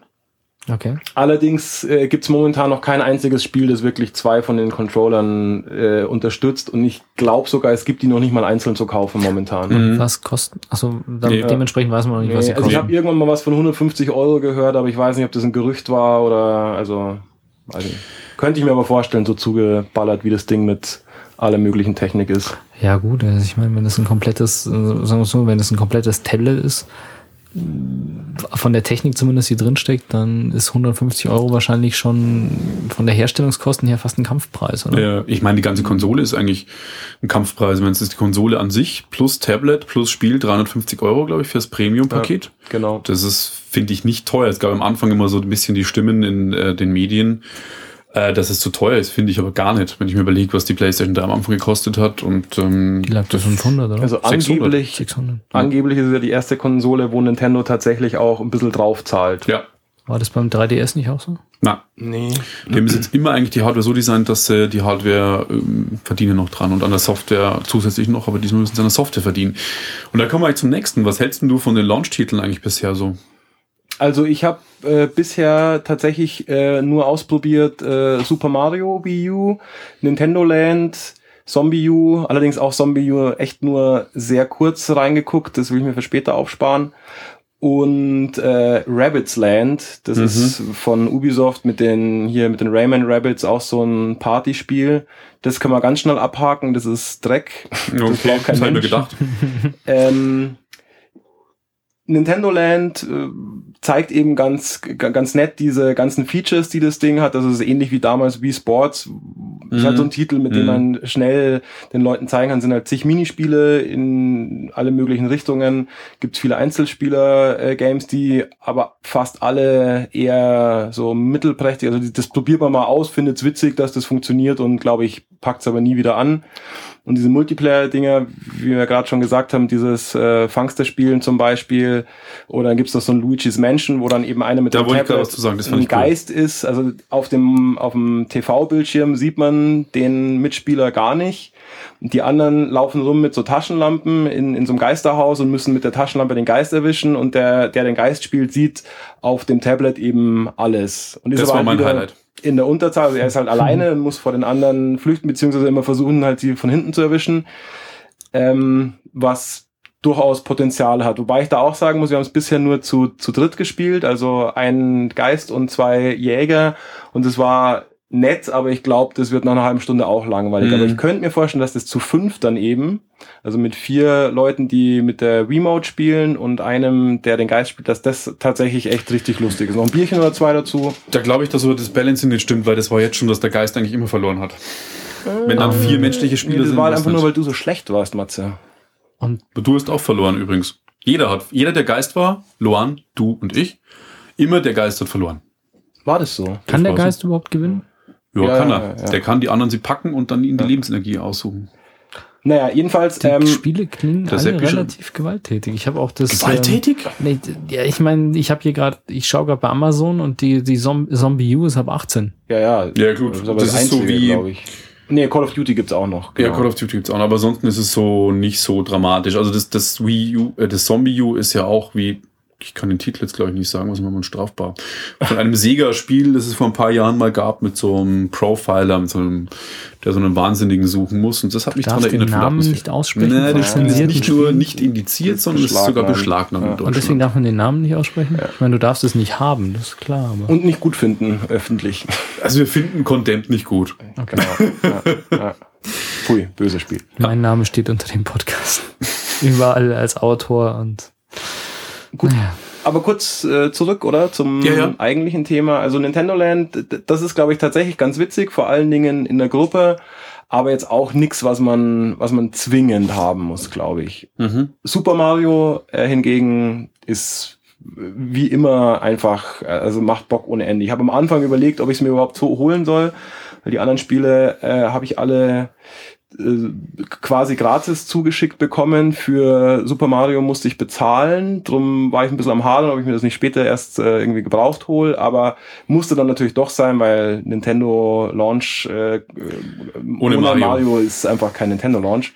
Okay. Allerdings äh, gibt es momentan noch kein einziges Spiel, das wirklich zwei von den Controllern äh, unterstützt und ich glaube sogar, es gibt die noch nicht mal einzeln zu kaufen momentan. Mhm. Was kosten? Also nee, dementsprechend weiß man noch nicht, nee, was sie also kosten. Ich habe irgendwann mal was von 150 Euro gehört, aber ich weiß nicht, ob das ein Gerücht war oder also, also könnte ich mir aber vorstellen, so zugeballert wie das Ding mit aller möglichen Technik ist. Ja gut, also ich meine, wenn das ein komplettes, äh, sagen wir so, wenn das ein komplettes Tablet ist, von der Technik zumindest hier drin steckt, dann ist 150 Euro wahrscheinlich schon von der Herstellungskosten her fast ein Kampfpreis, oder? Ja, ich meine, die ganze Konsole ist eigentlich ein Kampfpreis. Wenn es ist die Konsole an sich plus Tablet plus Spiel 350 Euro, glaube ich, fürs Premium-Paket. Ja, genau. Das ist, finde ich, nicht teuer. Es gab am Anfang immer so ein bisschen die Stimmen in äh, den Medien äh, dass es zu teuer ist, finde ich aber gar nicht, wenn ich mir überlege, was die PlayStation 3 am Anfang gekostet hat. Und, ähm, die lag das 500, oder? Also 600. angeblich, 600. angeblich ist es ja die erste Konsole, wo Nintendo tatsächlich auch ein bisschen drauf zahlt. Ja. War das beim 3DS nicht auch so? Na, nee. Die haben jetzt immer eigentlich die Hardware so designt, dass äh, die Hardware ähm, verdienen noch dran und an der Software zusätzlich noch, aber diesmal müssen sie an der Software verdienen. Und da kommen wir eigentlich zum nächsten. Was hältst du von den Launch-Titeln eigentlich bisher so? Also ich habe äh, bisher tatsächlich äh, nur ausprobiert äh, Super Mario Wii U, Nintendo Land, Zombie U, allerdings auch Zombie U echt nur sehr kurz reingeguckt, das will ich mir für später aufsparen. Und äh, Rabbits Land, das mhm. ist von Ubisoft mit den hier mit den Rayman Rabbits auch so ein Partyspiel. Das kann man ganz schnell abhaken, das ist Dreck. Okay, das braucht kein das Mensch. mir gedacht. ähm, Nintendo Land äh, zeigt eben ganz, ganz nett diese ganzen Features, die das Ding hat. Das ist ähnlich wie damals Wii Sports, ist halt Mhm. so ein Titel, mit dem Mhm. man schnell den Leuten zeigen kann, sind halt zig Minispiele in alle möglichen Richtungen, gibt viele Einzelspieler-Games, die aber fast alle eher so mittelprächtig, also das probiert man mal aus, findet's witzig, dass das funktioniert und glaube ich, packt's aber nie wieder an. Und diese Multiplayer-Dinger, wie wir gerade schon gesagt haben, dieses äh, Fangster-Spielen zum Beispiel, oder dann gibt's noch so ein Luigi's Mansion, wo dann eben eine mit Da dem Tablet sagen, das ein cool. Geist ist. Also auf dem, auf dem TV-Bildschirm sieht man den Mitspieler gar nicht. Die anderen laufen rum mit so Taschenlampen in, in so einem Geisterhaus und müssen mit der Taschenlampe den Geist erwischen und der, der den Geist spielt, sieht auf dem Tablet eben alles. Und ist Das aber war mein wieder Highlight. In der Unterzahl, also er ist halt alleine und muss vor den anderen flüchten, beziehungsweise immer versuchen, halt sie von hinten zu erwischen. Ähm, was durchaus Potenzial hat. Wobei ich da auch sagen muss, wir haben es bisher nur zu, zu dritt gespielt, also ein Geist und zwei Jäger. Und es war nett, aber ich glaube, das wird nach einer halben Stunde auch langweilig. Mhm. Aber ich könnte mir vorstellen, dass das zu fünf dann eben, also mit vier Leuten, die mit der Remote spielen und einem, der den Geist spielt, dass das tatsächlich echt richtig lustig ist. Noch ein Bierchen oder zwei dazu. Da glaube ich, dass so das Balancing nicht stimmt, weil das war jetzt schon, dass der Geist eigentlich immer verloren hat. Wenn dann vier menschliche Spieler Nee, das sind. war halt was einfach nur, nicht. weil du so schlecht warst, Matze. Und Du hast auch verloren übrigens. Jeder hat, jeder der Geist war, Luan, du und ich, immer der Geist hat verloren. War das so? kann der war so. Geist überhaupt gewinnen? Ja, Ja, kann ja, er. ja. Der kann die anderen sie packen und dann ihnen die Lebensenergie aussuchen. Naja, jedenfalls, Die ähm, Spiele klingen das alle relativ gewalttätig. Ich habe auch das. Gewalttätig? Ähm, nee, ja, ich meine, ich habe hier gerade, ich schaue gerade bei Amazon und die, die Zom Zombie U ist ab 18. ja, ja. Ja, gut. Das ist, aber Das das ist so Einzige, wie- glaub ich. Nee, Call of Duty gibt's auch noch. Ja, genau. Call of Duty gibt's auch noch, aber ansonsten ist es so nicht so dramatisch. Also das, das Wii U, äh, das Zombie U ist ja auch wie, ich kann den Titel jetzt glaube ich nicht sagen, was man strafbar. Von einem Sega-Spiel, das es vor ein paar Jahren mal gab, mit so einem Profiler, mit so einem, der so einen Wahnsinnigen suchen muss. Und das hat mich daran den erinnert. von der Namen nicht aussprechen Nee, das ist zensierten nicht nur nicht indiziert, sondern es ist sogar Beschlagnahmt. Ja. Und deswegen darf man den Namen nicht aussprechen? Ich meine, du darfst es nicht haben, das ist klar. Aber Und nicht gut finden, öffentlich. Also wir finden Content nicht gut. Genau. ja, ja. Pui, böses Spiel. mein Name steht unter dem Podcast. Überall als Autor und. Gut. Naja. Aber kurz äh, zurück, oder? Zum Ja, ja. eigentlichen Thema. Also Nintendo Land, das ist, glaube ich, tatsächlich ganz witzig, vor allen Dingen in der Gruppe, aber jetzt auch nichts, was man, was man zwingend haben muss, glaube ich. Mhm. Super Mario äh, hingegen ist wie immer einfach, äh, also macht Bock ohne Ende. Ich habe am Anfang überlegt, ob ich es mir überhaupt so holen soll, weil die anderen Spiele äh, habe ich alle quasi gratis zugeschickt bekommen. Für Super Mario musste ich bezahlen. Drum war ich ein bisschen am Hadern, ob ich mir das nicht später erst äh, irgendwie gebraucht hole. Aber musste dann natürlich doch sein, weil Nintendo Launch äh, Ohne Mario. ist einfach kein Nintendo Launch.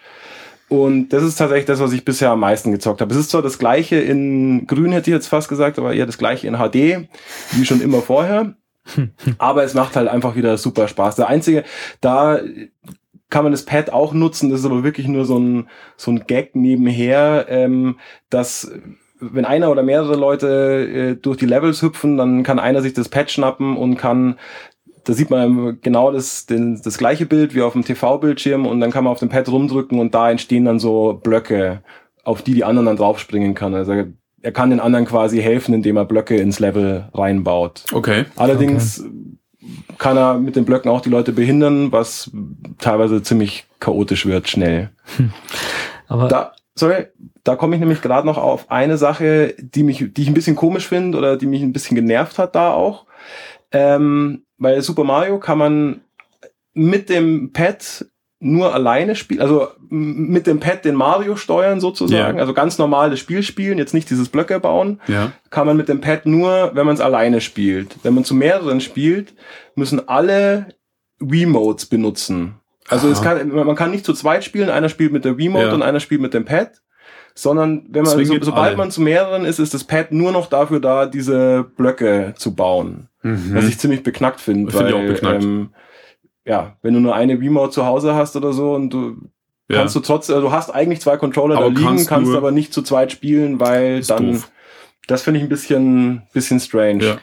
Und das ist tatsächlich das, was ich bisher am meisten gezockt habe. Es ist zwar das gleiche in Grün, hätte ich jetzt fast gesagt, aber eher das gleiche in HD, wie schon immer vorher. aber es macht halt einfach wieder super Spaß. Der einzige, da kann man das Pad auch nutzen, das ist aber wirklich nur so ein, so ein Gag nebenher, ähm, dass wenn einer oder mehrere Leute äh, durch die Levels hüpfen, dann kann einer sich das Pad schnappen und kann da sieht man genau das, den, das gleiche Bild wie auf dem TV-Bildschirm und dann kann man auf dem Pad rumdrücken und da entstehen dann so Blöcke, auf die die anderen dann draufspringen kann. Also er kann den anderen quasi helfen, indem er Blöcke ins Level reinbaut. Okay. Allerdings kann er mit den Blöcken auch die Leute behindern, was teilweise ziemlich chaotisch wird, schnell. Aber Da, sorry, da komme ich nämlich gerade noch auf eine Sache, die mich, die ich ein bisschen komisch finde oder die mich ein bisschen genervt hat da auch. Ähm, bei Super Mario kann man mit dem Pad nur alleine spielen, also mit dem Pad den Mario steuern sozusagen, Ja. also ganz normal das Spiel spielen, jetzt nicht dieses Blöcke bauen, Ja. kann man mit dem Pad nur, wenn man es alleine spielt. Wenn man zu mehreren spielt, müssen alle Wiimotes benutzen. Also es kann, man kann nicht zu zweit spielen, einer spielt mit der Wiimote Ja. und einer spielt mit dem Pad, sondern wenn man, so, sobald alle. man zu mehreren ist, ist das Pad nur noch dafür da, diese Blöcke zu bauen. Mhm. Was ich ziemlich beknackt finde, Finde ich auch beknackt. Ähm, ja, wenn du nur eine Wiimote zu Hause hast oder so und du ja. kannst du trotzdem, also du hast eigentlich zwei Controller Aber da liegen, kannst kannst, aber nicht zu zweit spielen, weil Ist dann doof. das finde ich ein bisschen bisschen strange. Ja.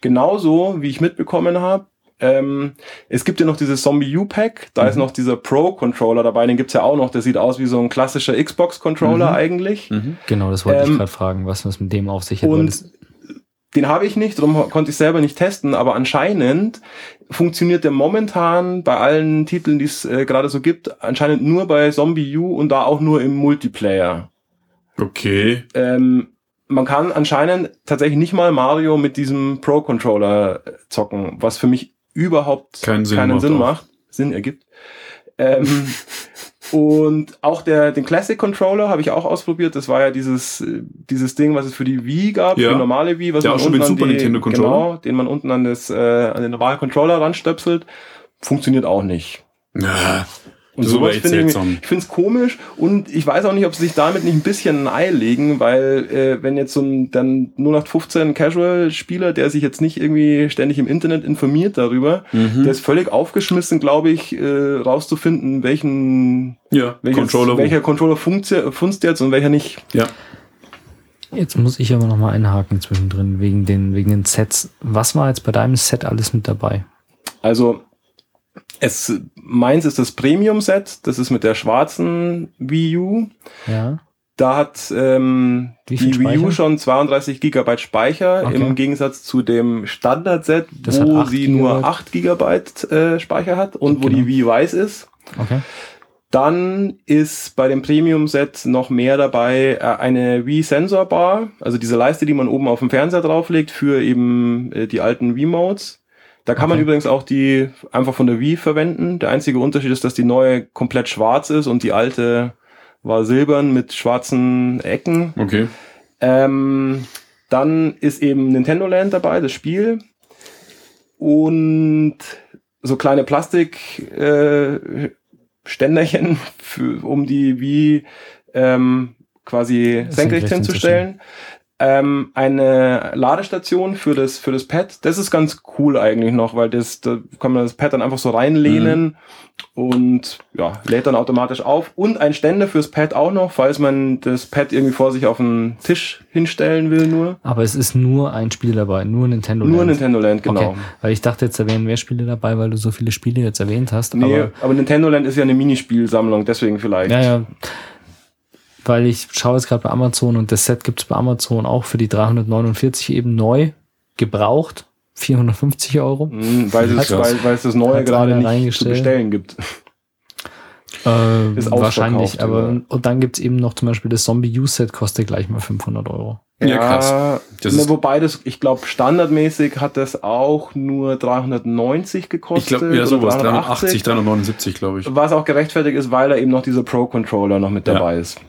Genauso wie ich mitbekommen habe, ähm, es gibt ja noch dieses Zombie U-Pack, da ist Mhm. noch dieser Pro-Controller dabei, den gibt's ja auch noch, der sieht aus wie so ein klassischer Xbox-Controller Mhm. eigentlich. Mhm. genau, das wollte ich Ähm, gerade fragen, was was mit dem auf sich hat. Und das- den habe ich nicht, darum konnte ich selber nicht testen, aber anscheinend funktioniert der momentan bei allen Titeln, die es äh, gerade so gibt, anscheinend nur bei Zombie U und da auch nur im Multiplayer. Okay. Ähm, man kann anscheinend tatsächlich nicht mal Mario mit diesem Pro-Controller äh, zocken, was für mich überhaupt Keinen Sinn macht Sinn macht, Sinn ergibt. Ähm, und auch der, den Classic Controller habe ich auch ausprobiert. Das war ja dieses, dieses Ding, was es für die Wii gab, Ja. für normale Wii, was Ja, man auch schon mit unten an Super die, Nintendo Controller. Genau, den man unten an das, äh, an den normalen Controller ranstöpselt. Funktioniert auch nicht. Ja, Und aber sowas finde ich, ich finde es komisch und ich weiß auch nicht, ob sie sich damit nicht ein bisschen ein Ei legen, weil äh, wenn jetzt so ein dann 0815 Casual-Spieler, der sich jetzt nicht irgendwie ständig im Internet informiert darüber, Mhm. der ist völlig aufgeschmissen, glaube ich, äh, rauszufinden, welchen ja welches, Controller. welcher Controller funzt jetzt und welcher nicht. Ja. Jetzt muss ich aber noch mal einhaken zwischendrin wegen den, wegen den Sets. Was war jetzt bei deinem Set alles mit dabei? Also es meins ist das Premium-Set, das ist mit der schwarzen Wii U. Ja. Da hat ähm, die Wii U schon 32 Gigabyte Speicher Okay. im Gegensatz zu dem Standard-Set, wo sie nur Gigabyte. 8 Gigabyte äh, Speicher hat und wo Genau. die Wii weiß ist. Okay. Dann ist bei dem Premium-Set noch mehr dabei äh, eine Wii Sensor Bar, also diese Leiste, die man oben auf dem Fernseher drauflegt für eben äh, die alten Wii-Modes. Da kann man Okay. übrigens auch die einfach von der Wii verwenden. Der einzige Unterschied ist, dass die neue komplett schwarz ist und die alte war silbern mit schwarzen Ecken. Okay. Ähm, dann ist eben Nintendo Land dabei, das Spiel. Und so kleine Plastik äh, für, um die wie ähm, quasi senkrecht Senkrecht hinzustellen. Ähm, eine Ladestation für das, für das Pad. Das ist ganz cool eigentlich noch, weil das, da kann man das Pad dann einfach so reinlehnen und ja, lädt dann automatisch auf. Und ein Ständer fürs Pad auch noch, falls man das Pad irgendwie vor sich auf den Tisch hinstellen will nur. Aber es ist nur ein Spiel dabei, nur Nintendo Nur Land. Nintendo Land, genau. Okay. Weil ich dachte jetzt, da wären mehr Spiele dabei, weil du so viele Spiele jetzt erwähnt hast. Nee, Aber aber, Nintendo Land ist ja eine Minispielsammlung, deswegen vielleicht. Ja, ja. Weil ich schaue jetzt gerade bei Amazon und das Set gibt's bei Amazon auch für die 349 eben neu, gebraucht, 450 Euro. Hm, weil, es, weil, weil es das Neue gerade nicht zu bestellen gibt. Äh, Ist wahrscheinlich, aber oder? und dann gibt's eben noch zum Beispiel das Zombie U-Set, kostet gleich mal 500 Euro. Ja, krass. Das ne, wobei das, ich glaube, standardmäßig hat das auch nur 390 Ich gekostet. glaube, ja, sowas. 380, 379, glaube ich. Was auch gerechtfertigt ist, weil da eben noch dieser Pro-Controller noch mit Ja. dabei ist.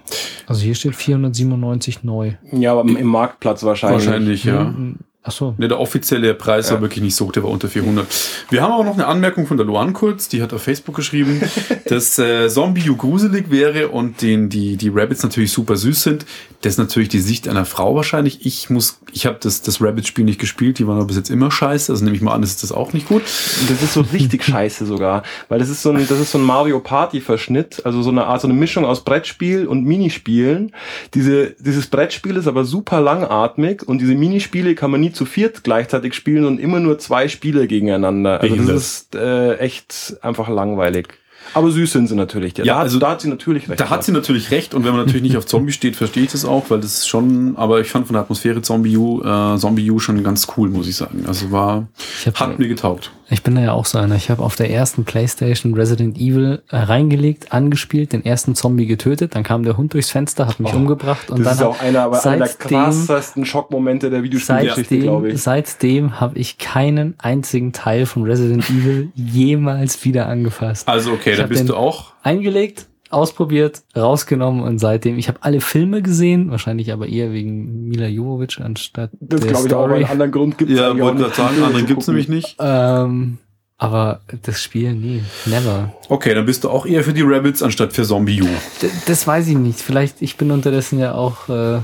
Also hier steht 497 neu. Ja, aber im- im Marktplatz wahrscheinlich. Wahrscheinlich, ja. Ach so. Ne, der offizielle Preis war wirklich nicht so hoch, der war unter 400. Wir haben aber noch eine Anmerkung von der Luan kurz, die hat auf Facebook geschrieben, dass äh, Zombie U gruselig wäre und den, die, die Rabbits natürlich super süß sind. Das ist natürlich die Sicht einer Frau wahrscheinlich. Ich muss, ich habe das, das Rabbit-Spiel nicht gespielt, die waren aber bis jetzt immer scheiße, also nehme ich mal an, das ist das auch nicht gut. Und das ist so richtig scheiße sogar, weil das ist so ein, das ist so ein Mario Party Verschnitt, also so eine Art, so eine Mischung aus Brettspiel und Minispielen. Diese, dieses Brettspiel ist aber super langatmig und diese Minispiele kann man nie zu viert gleichzeitig spielen und immer nur zwei Spieler gegeneinander. Also Behindert. das ist äh, echt einfach langweilig. Aber süß sind sie natürlich. Ja, Ja, da, also da hat sie natürlich recht. Da hat sie natürlich recht und wenn man natürlich nicht auf Zombie steht, verstehe ich das auch, weil das ist schon, aber ich fand von der Atmosphäre Zombie U, äh, Zombie U schon ganz cool, muss ich sagen. Also war, hat mir getaugt. Ich bin da ja auch so einer. Ich habe auf der ersten Playstation Resident Evil äh, reingelegt, angespielt, den ersten Zombie getötet, dann kam der Hund durchs Fenster, hat mich Oh, umgebracht und das dann ist auch einer, aber einer der seitdem- krassesten Schockmomente der Videospielgeschichte, glaube Seitdem, ich. seitdem habe ich keinen einzigen Teil von Resident Evil jemals wieder angefasst. Also okay, da bist du auch. Eingelegt, ausprobiert, rausgenommen und seitdem, ich habe alle Filme gesehen, wahrscheinlich aber eher wegen Mila Jovovich anstatt Das der glaube ich auch, Story. einen anderen Grund gibt Ja, wollte gerade sagen, anderen gibt's nämlich nicht. Ähm, aber das Spiel, nee, never. Okay, dann bist du auch eher für die Rabbits anstatt für Zombie U. D das weiß ich nicht. Vielleicht, ich bin unterdessen ja auch, äh,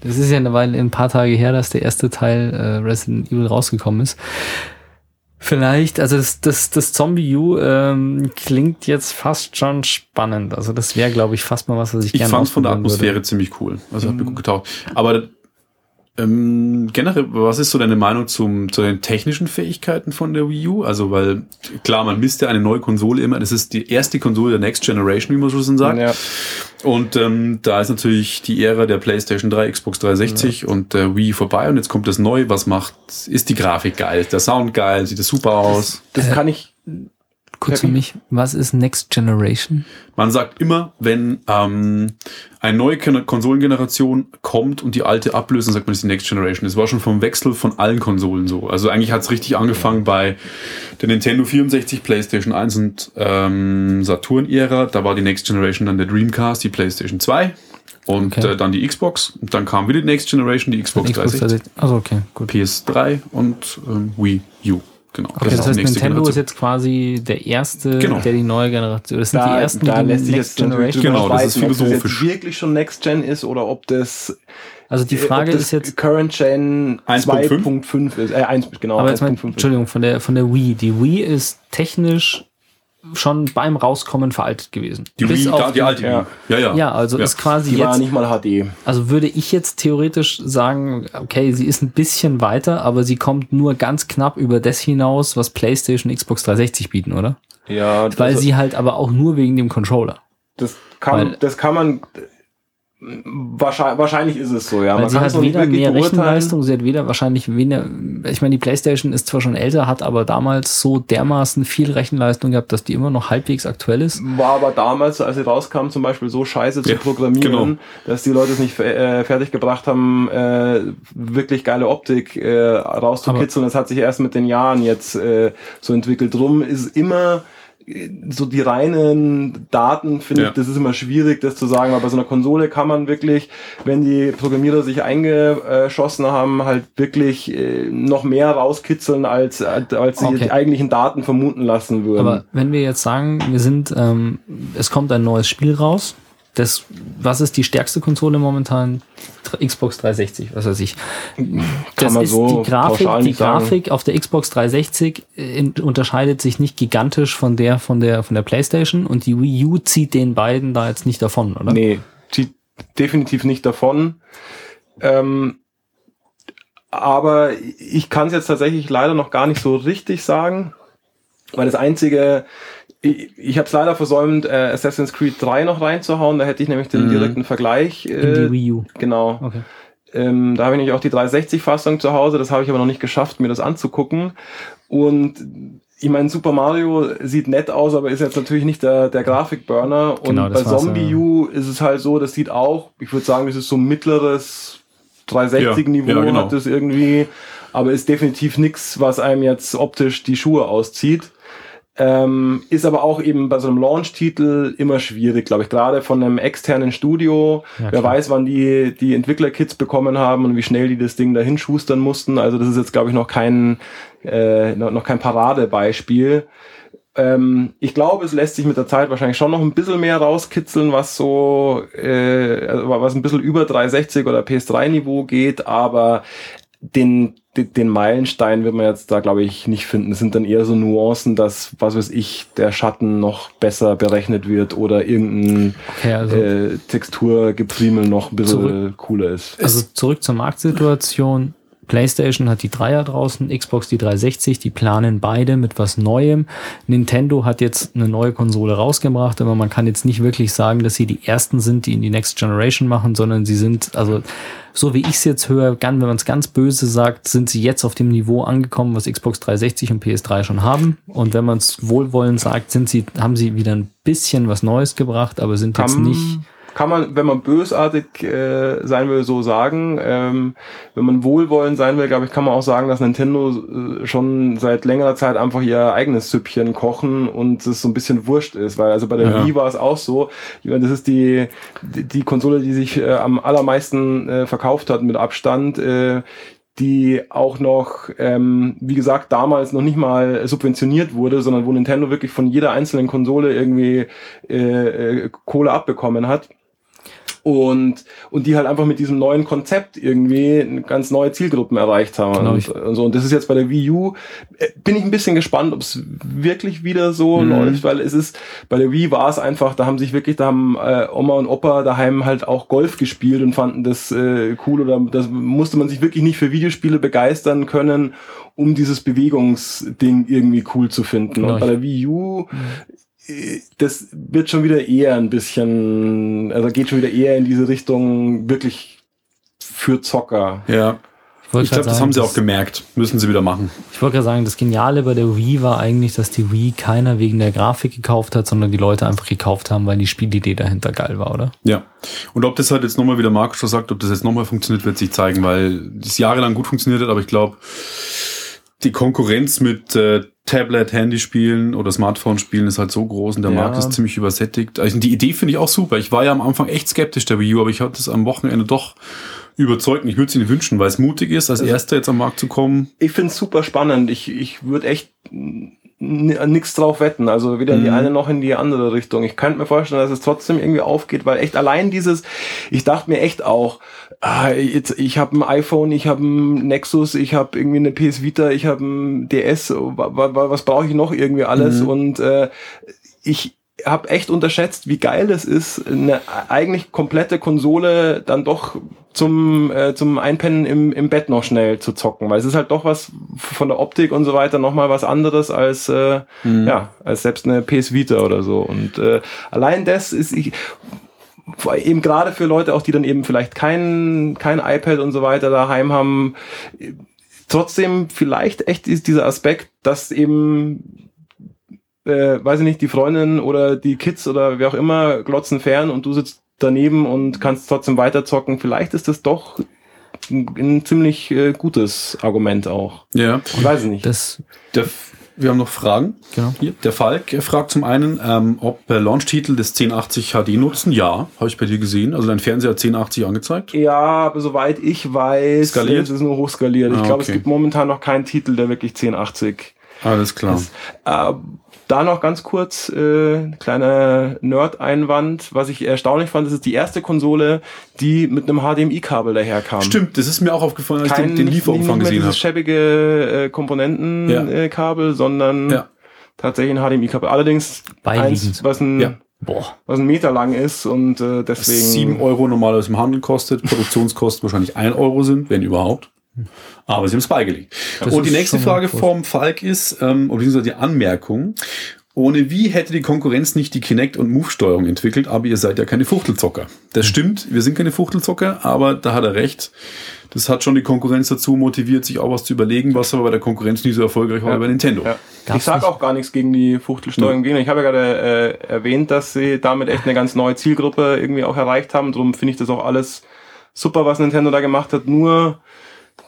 das ist ja eine Weile, ein paar Tage her, dass der erste Teil äh, Resident Evil rausgekommen ist. Vielleicht, also das, das, das Zombie U ähm, klingt jetzt fast schon spannend. Also das wäre, glaube ich, fast mal was, was ich, Ich gerne fand von der Atmosphäre würde. ziemlich cool. Also hat mir gut getaugt. Aber Ähm, generell, was ist so deine Meinung zum, zu den technischen Fähigkeiten von der Wii U? Also, weil, klar, man misst ja eine neue Konsole immer. Das ist die erste Konsole der Next Generation, wie man so schon sagt. Ja. Und ähm, da ist natürlich die Ära der PlayStation 3, Xbox 360 ja. und der Wii vorbei und jetzt kommt das Neue. Was macht, ist die Grafik geil? Ist der Sound geil? Sieht das super aus? Das, das kann ich Kurz für mich, was ist Next Generation? Man sagt immer, wenn ähm, eine neue Konsolengeneration kommt und die alte ablöst, dann sagt man, das ist die Next Generation. Das war schon vom Wechsel von allen Konsolen so. Also eigentlich hat es richtig angefangen bei der Nintendo 64, PlayStation 1 und ähm, Saturn-Ära. Da war die Next Generation dann der Dreamcast, die PlayStation 2 und okay. äh, dann die Xbox. Und dann kam wieder die Next Generation, die Xbox, Xbox 360. Also okay, gut. PS3 und ähm, Wii U. Genau. Okay, das, das heißt, Nintendo Generation. ist jetzt quasi der erste, genau. der die neue Generation. Das sind da, die ersten, da die lässt sich jetzt Generation. Genau, das ist philosophisch. Ob das wirklich schon Next Gen ist oder ob das also die Frage ist jetzt Current Gen 2.5 ist. Äh, 1, genau. Aber jetzt mal, Entschuldigung, von der von der Wii. Die Wii ist technisch schon beim Rauskommen veraltet gewesen. Die Bis Wii, da, die, die alte ja. ja, ja. Ja, also ja. ist quasi die jetzt. war nicht mal HD. Also würde ich jetzt theoretisch sagen, okay, sie ist ein bisschen weiter, aber sie kommt nur ganz knapp über das hinaus, was PlayStation, Xbox 360 bieten, oder? Ja. Weil also, sie halt aber auch nur wegen dem Controller. Das kann, Weil, das kann man Wahrscheinlich, wahrscheinlich ist es so, ja. Weil Man sie hat weder mehr Rechenleistung, sie hat weder wahrscheinlich weniger, ich meine, die Playstation ist zwar schon älter, hat aber damals so dermaßen viel Rechenleistung gehabt, dass die immer noch halbwegs aktuell ist. War aber damals, als sie rauskam, zum Beispiel so scheiße zu ja, programmieren, genau. dass die Leute es nicht äh, fertig gebracht haben, äh, wirklich geile Optik äh, rauszukitzeln. Aber das hat sich erst mit den Jahren jetzt äh, so entwickelt. Drum ist immer so die reinen Daten finde ja. ich, das ist immer schwierig, das zu sagen, aber bei so einer Konsole kann man wirklich, wenn die Programmierer sich eingeschossen haben, halt wirklich äh, noch mehr rauskitzeln, als, als sie okay. die eigentlichen Daten vermuten lassen würden. Aber wenn wir jetzt sagen, wir sind, ähm, es kommt ein neues Spiel raus, das, was ist die stärkste Konsole momentan? Xbox 360, was weiß ich. Das Kann man ist so die Grafik, die Grafik auf der Xbox 360 äh, unterscheidet sich nicht gigantisch von der von der von der PlayStation und die Wii U zieht den beiden da jetzt nicht davon, oder? Nee, zieht definitiv nicht davon. Ähm, aber ich kann es jetzt tatsächlich leider noch gar nicht so richtig sagen, weil das einzige ich, ich habe es leider versäumt, äh, Assassin's Creed 3 noch reinzuhauen. Da hätte ich nämlich den mhm. direkten Vergleich. Äh, In die Wii U. Genau. Okay. Ähm, da habe ich nämlich auch die 360-Fassung zu Hause. Das habe ich aber noch nicht geschafft, mir das anzugucken. Und ich meine, Super Mario sieht nett aus, aber ist jetzt natürlich nicht der, der Grafikburner. Und genau, bei Zombie U ist es halt so, das sieht auch, ich würde sagen, das ist so mittleres 360-Niveau ja, ja, genau. hat das irgendwie, aber ist definitiv nichts, was einem jetzt optisch die Schuhe auszieht. Ähm, ist aber auch eben bei so einem Launch-Titel immer schwierig, glaube ich. Gerade von einem externen Studio. Ja, Wer weiß, wann die, die Entwickler-Kits bekommen haben und wie schnell die das Ding dahin schustern mussten. Also das ist jetzt, glaube ich, noch kein, äh, noch kein Paradebeispiel. Ähm, ich glaube, es lässt sich mit der Zeit wahrscheinlich schon noch ein bisschen mehr rauskitzeln, was so, äh, also was ein bisschen über 360 oder PS3-Niveau geht, aber den, den, den Meilenstein wird man jetzt da, glaube ich, nicht finden. Es sind dann eher so Nuancen, dass, was weiß ich, der Schatten noch besser berechnet wird oder irgendein okay, also äh, Texturgeprimel noch ein bisschen zurück, cooler ist. Also zurück zur Marktsituation. PlayStation hat die Dreier draußen, Xbox die 360, die planen beide mit was Neuem. Nintendo hat jetzt eine neue Konsole rausgebracht, aber man kann jetzt nicht wirklich sagen, dass sie die ersten sind, die in die Next Generation machen, sondern sie sind, also so wie ich es jetzt höre, wenn man es ganz böse sagt, sind sie jetzt auf dem Niveau angekommen, was Xbox 360 und PS3 schon haben. Und wenn man es wohlwollend sagt, sind sie, haben sie wieder ein bisschen was Neues gebracht, aber sind jetzt nicht kann man, wenn man bösartig äh, sein will, so sagen. Ähm, wenn man wohlwollend sein will, glaube ich, kann man auch sagen, dass Nintendo äh, schon seit längerer Zeit einfach ihr eigenes Süppchen kochen und es so ein bisschen wurscht ist, weil also bei der ja. Wii war es auch so. Ich meine, das ist die, die, die Konsole, die sich äh, am allermeisten äh, verkauft hat mit Abstand. Äh, die auch noch, ähm, wie gesagt, damals noch nicht mal subventioniert wurde, sondern wo Nintendo wirklich von jeder einzelnen Konsole irgendwie äh, äh, Kohle abbekommen hat. Und, und die halt einfach mit diesem neuen Konzept irgendwie ganz neue Zielgruppen erreicht haben. Genau, und, und, so. und das ist jetzt bei der Wii U, äh, bin ich ein bisschen gespannt, ob es wirklich wieder so Mhm. läuft, weil es ist, bei der Wii war es einfach, da haben sich wirklich, da haben äh, Oma und Opa daheim halt auch Golf gespielt und fanden das äh, cool oder das musste man sich wirklich nicht für Videospiele begeistern können, um dieses Bewegungsding irgendwie cool zu finden. Genau. Und bei der Wii U äh, das wird schon wieder eher ein bisschen, also geht schon wieder eher in diese Richtung wirklich für Zocker. Ja. wollte Ich glaube, das haben sie auch gemerkt. Müssen sie wieder machen. Ich wollte gerade sagen, das Geniale bei der Wii war eigentlich, dass die Wii keiner wegen der Grafik gekauft hat, sondern die Leute einfach gekauft haben, weil die Spielidee dahinter geil war, oder? Ja. Und ob das halt jetzt nochmal, wie der Markus schon sagt, ob das jetzt nochmal funktioniert, wird sich zeigen, weil das jahrelang gut funktioniert hat, aber ich glaube, die Konkurrenz mit äh, Tablet, Handyspielen oder Smartphone-Spielen ist halt so groß und der Ja. Markt ist ziemlich übersättigt. Also die Idee finde ich auch super. Ich war ja am Anfang echt skeptisch der Wii U, aber ich hatte es am Wochenende doch überzeugt. Ich würde es ihnen wünschen, weil es mutig ist, als erster jetzt am Markt zu kommen. Ich finde es super spannend. Ich, ich würde echt nichts drauf wetten. Also weder in die Mhm. eine noch in die andere Richtung. Ich könnte mir vorstellen, dass es trotzdem irgendwie aufgeht, weil echt allein dieses, ich dachte mir echt auch, ah, jetzt, ich habe ein iPhone, ich habe ein Nexus, ich habe irgendwie eine PS Vita, ich habe ein DS, wa- wa- was brauche ich noch irgendwie alles? Mhm. Und äh, ich habe echt unterschätzt, wie geil es ist, eine eigentlich komplette Konsole dann doch zum, äh, zum Einpennen im, im Bett noch schnell zu zocken, weil es ist halt doch was von der Optik und so weiter nochmal was anderes als, äh, ja, als selbst eine PS Vita oder so. Und äh, allein das ist ich, eben gerade für Leute auch, die dann eben vielleicht kein, kein iPad und so weiter daheim haben, trotzdem vielleicht echt ist dieser Aspekt, dass eben äh, weiß ich nicht, die Freundin oder die Kids oder wer auch immer glotzen fern und du sitzt daneben und kannst trotzdem weiterzocken. Vielleicht ist das doch ein, ein ziemlich äh, gutes Argument auch. Ja. Ich weiß es nicht. Das, Der, wir haben noch Fragen. genau. Hier, der Falk fragt zum einen, ähm, ob äh, Launch-Titel des 1080 HD nutzen. Ja, habe ich bei dir gesehen. Also dein Fernseher hat 1080 angezeigt. Ja, aber soweit ich weiß, Skaliert? es ist nur hochskaliert. Ich Ah, glaube, es okay. gibt momentan noch keinen Titel, der wirklich 1080 Alles klar. ist. Äh, da noch ganz kurz, äh, kleiner Nerd-Einwand. Was ich erstaunlich fand, das ist die erste Konsole, die mit einem HDMI-Kabel daherkam. Stimmt, das ist mir auch aufgefallen, als ich Kein, den, den Lieferumfang nicht mehr gesehen dieses habe. schäbige äh, Komponentenkabel, äh, Kabel, sondern Ja. tatsächlich ein HDMI-Kabel. Allerdings eins, was ein, Ja. Boah. was ein Meter lang ist und äh, deswegen 7 Euro normalerweise im Handel kostet, Produktionskosten wahrscheinlich 1 Euro sind, wenn überhaupt. Aber sie haben es beigelegt. Das Und die nächste Frage groß. vom Falk ist, ähm, oder beziehungsweise die Anmerkung, ohne wie hätte die Konkurrenz nicht die Kinect- und Move-Steuerung entwickelt, aber ihr seid ja keine Fuchtelzocker. Das stimmt, wir sind keine Fuchtelzocker, aber da hat er recht. Das hat schon die Konkurrenz dazu motiviert, sich auch was zu überlegen, was aber bei der Konkurrenz nie so erfolgreich war Ja. wie bei Nintendo. Ja. Ich sage auch gar nichts gegen die Fuchtelsteuerung. gegen. Ich habe ja gerade äh, erwähnt, dass sie damit echt eine ganz neue Zielgruppe irgendwie auch erreicht haben. Darum finde ich das auch alles super, was Nintendo da gemacht hat. Nur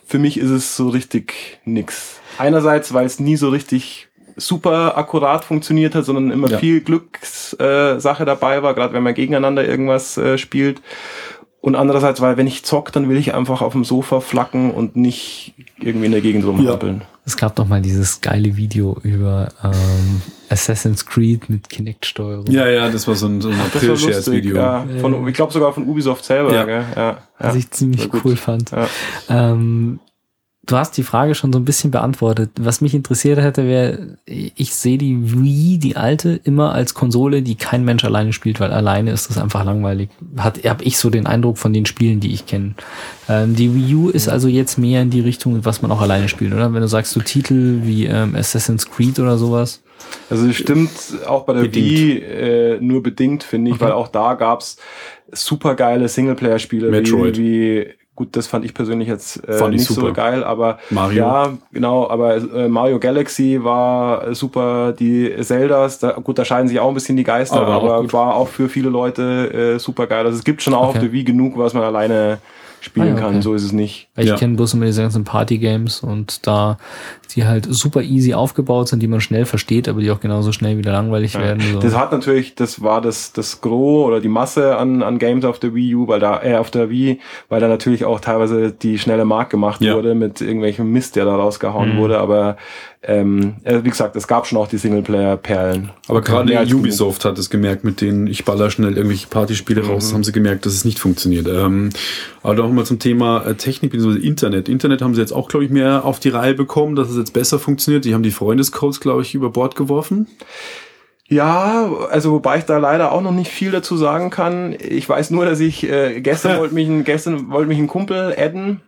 für mich ist es so richtig nix. Einerseits, weil es nie so richtig super akkurat funktioniert hat, sondern immer Ja. viel Glückssache äh, dabei war, gerade wenn man gegeneinander irgendwas äh, spielt. Und andererseits, weil wenn ich zock, dann will ich einfach auf dem Sofa flacken und nicht irgendwie in der Gegend rumhampeln. Es gab doch mal dieses geile Video über ähm, Assassin's Creed mit Kinect-Steuerung. Ja, ja, das war so ein, so ein April-Shares-Video. ja. Von, ich glaube sogar von Ubisoft selber. Ja. Gell? Ja, ja. Was ich ziemlich cool fand. Ja. Ähm, du hast die Frage schon so ein bisschen beantwortet. Was mich interessiert hätte, wäre, ich sehe die Wii, die alte, immer als Konsole, die kein Mensch alleine spielt, weil alleine ist das einfach langweilig. Hat, habe ich so den Eindruck von den Spielen, die ich kenne. Ähm, die Wii U ist also jetzt mehr in die Richtung, was man auch alleine spielt, oder? Wenn du sagst, so Titel wie ähm, Assassin's Creed oder sowas. Also es stimmt auch bei der Bedingt. Wii äh, nur bedingt, finde ich, Okay. weil auch da gab's super geile Singleplayer-Spiele. Metroid. Wie, wie, gut, das fand ich persönlich jetzt äh, nicht so super. geil, aber Mario. ja, genau, aber äh, Mario Galaxy war äh, super, die Zeldas, da, gut, da scheiden sich auch ein bisschen die Geister, Aber auch aber gut. war auch für viele Leute äh, super geil. Also es gibt schon auch Okay. auf der Wii genug, was man alleine spielen Ah, ja, kann. okay. So ist es nicht. Weil ich Ja. kenne bloß immer diese ganzen Party-Games und da die halt super easy aufgebaut sind, die man schnell versteht, aber die auch genauso schnell wieder langweilig werden. So. Das hat natürlich, das war das, das Gros oder die Masse an, an Games auf der Wii U, weil da, äh, auf der Wii, weil da natürlich auch teilweise die schnelle Mark gemacht Ja. wurde mit irgendwelchem Mist, der da rausgehauen wurde. Aber ähm, äh, wie gesagt, es gab schon auch die Singleplayer-Perlen. Aber gerade Ubisoft hat es gemerkt, mit denen ich baller schnell irgendwelche Partyspiele Mhm. raus, haben sie gemerkt, dass es nicht funktioniert. Ähm, aber noch mal zum Thema äh, Technik bzw. Internet. Internet haben sie jetzt auch, glaube ich, mehr auf die Reihe bekommen, dass es jetzt besser funktioniert. Die haben die Freundescodes, glaube ich, über Bord geworfen. Ja, also wobei ich da leider auch noch nicht viel dazu sagen kann. Ich weiß nur, dass ich äh, gestern wollte mich ein gestern wollte mich ein Kumpel adden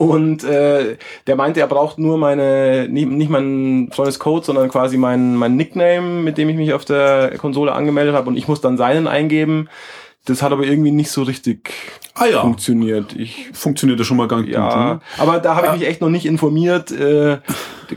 und äh, der meinte, er braucht nur meine nicht, nicht meinen Freundescode, sondern quasi mein mein Nickname, mit dem ich mich auf der Konsole angemeldet habe und ich muss dann seinen eingeben. Das hat aber irgendwie nicht so richtig Ah ja. funktioniert. Ich Funktioniert das schon mal ganz ja, gut. Ne? aber da habe ich mich echt noch nicht informiert. Äh,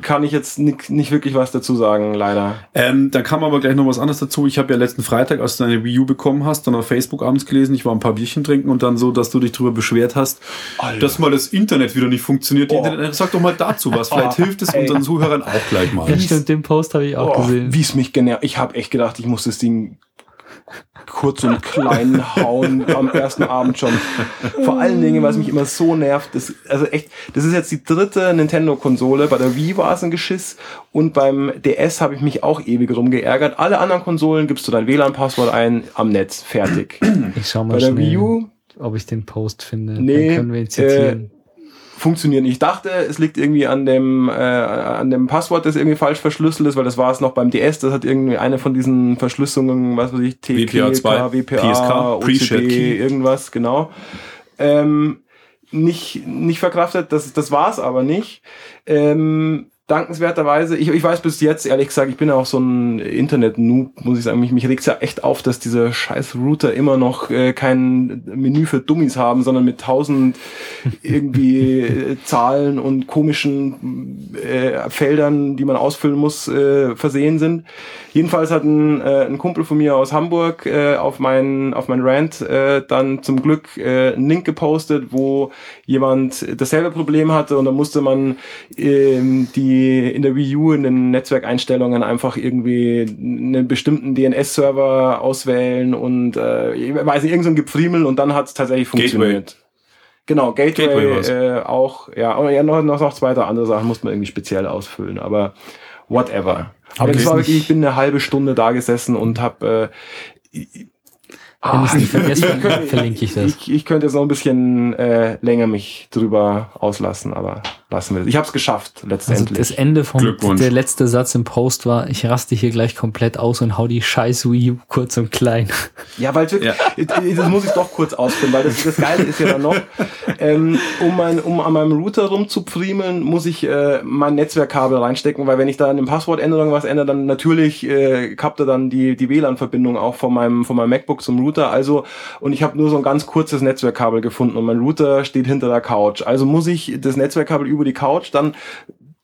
kann ich jetzt nicht, nicht wirklich was dazu sagen, leider. Ähm, da kam aber gleich noch was anderes dazu. Ich habe ja letzten Freitag, als du deine Wii U bekommen hast, dann auf Facebook abends gelesen, ich war ein paar Bierchen trinken und dann so, dass du dich darüber beschwert hast, Alter. dass mal das Internet wieder nicht funktioniert. Oh. Internet, sag doch mal dazu was. Vielleicht Oh, hilft es ey. unseren Zuhörern auch gleich mal. ja, stimmt, den Post habe ich auch Oh, gesehen. wie es mich genervt. Ich habe echt gedacht, ich muss das Ding kurz und klein hauen am ersten Abend schon. Vor allen Dingen, was mich immer so nervt, das, also echt, das ist jetzt die dritte Nintendo-Konsole. Bei der Wii war es ein Geschiss und beim DS habe ich mich auch ewig rumgeärgert. Alle anderen Konsolen gibst du dein WLAN-Passwort ein am Netz, fertig. Ich schau mal Bei der schnell, Wii U ob ich den Post finde. Nee, Dann können wir ihn zitieren. Funktioniert nicht. Ich dachte, es liegt irgendwie an dem, äh, an dem Passwort, das irgendwie falsch verschlüsselt ist, weil das war es noch beim DS. Das hat irgendwie eine von diesen Verschlüsselungen, was weiß ich, TK, WPA2, WPA, PSK, OCD, irgendwas, genau. Ähm, nicht, nicht verkraftet, das, das war es aber nicht. Ähm, dankenswerterweise, ich, ich weiß bis jetzt, ehrlich gesagt, ich bin ja auch so ein Internet-Noob, muss ich sagen. Mich, mich regt's ja echt auf, dass diese scheiß Router immer noch äh, kein Menü für Dummies haben, sondern mit tausend irgendwie äh, Zahlen und komischen äh, Feldern, die man ausfüllen muss, äh, versehen sind. Jedenfalls hat ein, äh, ein Kumpel von mir aus Hamburg äh, auf mein auf mein Rant äh, dann zum Glück äh, einen Link gepostet, wo jemand dasselbe Problem hatte und da musste man ähm, die in der Wii U in den Netzwerkeinstellungen einfach irgendwie einen bestimmten DNS-Server auswählen und äh, ich weiß nicht, irgend so ein Gepfriemel und dann hat es tatsächlich funktioniert. Genau, Gateway, Gateway äh, auch, ja, und ja, noch, noch, noch zwei drei andere Sachen muss man irgendwie speziell ausfüllen, aber whatever. Aber Okay. war wirklich, ich bin eine halbe Stunde da gesessen und habe äh, Wenn ich ich verlinke ich das. Ich, ich könnte jetzt noch ein bisschen äh, länger mich drüber auslassen, aber lassen wir das. Ich habe es geschafft, Also letztendlich. das Ende vom der letzte Satz im Post war, ich raste hier gleich komplett aus und hau die scheiß Wii U kurz und klein. Ja, weil wirklich, das muss ich doch kurz ausführen, weil das, das Geile ist ja dann noch, ähm, um, mein, um an meinem Router rumzupfriemeln, muss ich äh, mein Netzwerkkabel reinstecken, weil wenn ich da in den Passwortänderung was ändere, dann natürlich äh, kappt er dann die, die WLAN-Verbindung auch von meinem, von meinem MacBook zum Router. Also, und ich habe nur so ein ganz kurzes Netzwerkkabel gefunden und mein Router steht hinter der Couch. Also muss ich das Netzwerkkabel über die Couch dann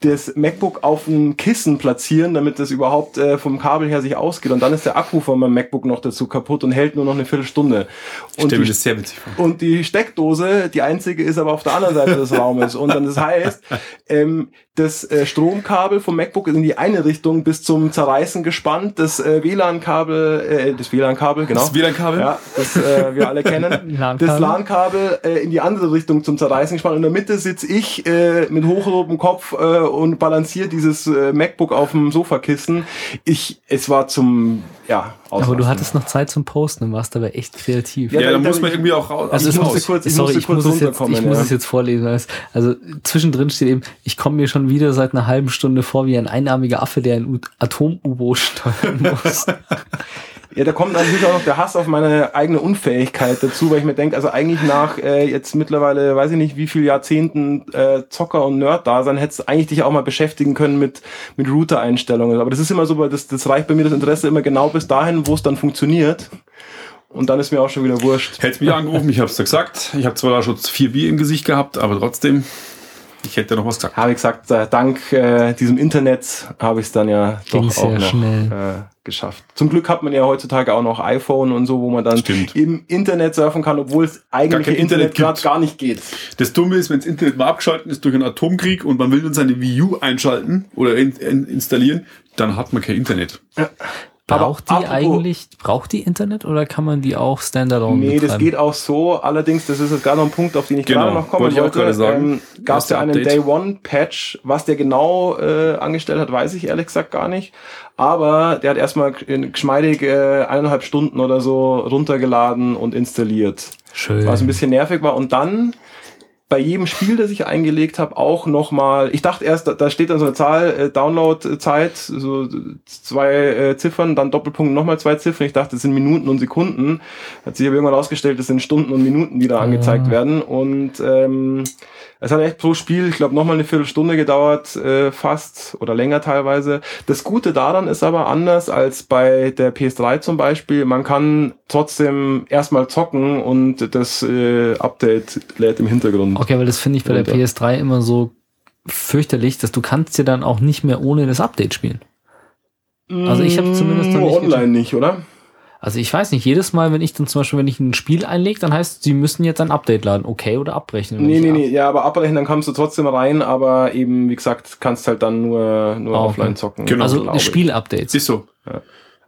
das MacBook auf ein Kissen platzieren, damit das überhaupt äh, vom Kabel her sich ausgeht. Und dann ist der Akku von meinem MacBook noch dazu kaputt und hält nur noch eine Viertelstunde. Und die, das sehr witzig vor. und die Steckdose, die einzige, ist aber auf der anderen Seite des Raumes. Und dann das heißt, ähm, das äh, Stromkabel vom MacBook ist in die eine Richtung bis zum Zerreißen gespannt. Das äh, WLAN-Kabel, äh, das WLAN-Kabel, genau. Das WLAN-Kabel? Ja, das wir äh, wir alle kennen. Das LAN-Kabel äh, in die andere Richtung zum Zerreißen gespannt. Und in der Mitte sitze ich äh, mit hochrotem Kopf äh, und balanciere dieses äh, MacBook auf dem Sofakissen. Ich, es war zum, ja, Aber du Auslassen. hattest noch Zeit zum Posten und warst dabei echt kreativ. Ja, Ja, da- muss man irgendwie auch raus. Also ich es musste muss, kurz- ich sorry, musste ich kurz muss es jetzt, ich muss ja. es jetzt vorlesen. Also zwischendrin steht eben, ich komme mir schon wieder seit einer halben Stunde vor wie ein einarmiger Affe, der ein Atom-U-Boot steuern muss. Ja, da kommt natürlich auch noch der Hass auf meine eigene Unfähigkeit dazu, weil ich mir denke, also eigentlich nach äh, jetzt mittlerweile, weiß ich nicht, wie viel Jahrzehnten äh, Zocker und Nerd da sein, hättest du eigentlich dich auch mal beschäftigen können mit, mit Router-Einstellungen. Aber das ist immer so, weil das, das reicht bei mir das Interesse immer genau bis dahin, wo es dann funktioniert. Und dann ist mir auch schon wieder wurscht. Hättest mich angerufen, ich hab's dir gesagt. Ich habe zwar da schon vier Bier im Gesicht gehabt, aber trotzdem. Ich hätte noch was gesagt. Habe ich gesagt, äh, dank äh, diesem Internet habe ich es dann ja doch Ging's auch ja noch schnell. äh, geschafft. Zum Glück hat man ja heutzutage auch noch iPhone und so, wo man dann Stimmt. im Internet surfen kann, obwohl es eigentlich im Internet Internet gar nicht geht. Das Dumme ist, wenn das Internet mal abgeschaltet ist durch einen Atomkrieg und man will dann seine Wii U einschalten oder in, in, installieren, dann hat man kein Internet. Braucht die apropos- eigentlich, braucht die Internet oder kann man die auch standalone Nee, das betreiben? geht auch so. Allerdings, das ist jetzt gerade noch ein Punkt, auf den ich Genau, gerade noch kommen wollte ich auch wollte. gerade sagen. Ähm, Gab es ja einen. Day One Patch. Was der genau äh, angestellt hat, weiß ich ehrlich gesagt gar nicht. Aber der hat erstmal in geschmeidig äh, eineinhalb Stunden oder so runtergeladen und installiert. Schön. was ein bisschen nervig war. Und dann bei jedem Spiel, das ich eingelegt habe, auch nochmal, ich dachte erst, da, da steht dann so eine Zahl, äh, Download-Zeit, so zwei äh, Ziffern, dann Doppelpunkt nochmal zwei Ziffern. Ich dachte, das sind Minuten und Sekunden. Hat sich aber irgendwann ausgestellt, das sind Stunden und Minuten, die da angezeigt werden. Und ähm, es hat echt pro Spiel, ich glaube, nochmal eine Viertelstunde gedauert, äh, fast oder länger teilweise. Das Gute daran ist aber anders als bei der PS3 zum Beispiel. Man kann trotzdem erstmal zocken und das äh, Update lädt im Hintergrund. Okay, weil das finde ich bei der Runter. PS3 immer so fürchterlich, dass du kannst ja dann auch nicht mehr ohne das Update spielen. Also ich habe zumindest noch Nur nicht online nicht, oder? Also ich weiß nicht, jedes Mal, wenn ich dann zum Beispiel, wenn ich ein Spiel einlege, dann heißt, sie müssen jetzt ein Update laden, okay oder abbrechen. Nee, nee, ab- nee, ja, aber abbrechen, dann kommst du trotzdem rein, aber eben, wie gesagt, kannst halt dann nur, nur okay. offline zocken. Genau. Also. Spielupdates. Ist so.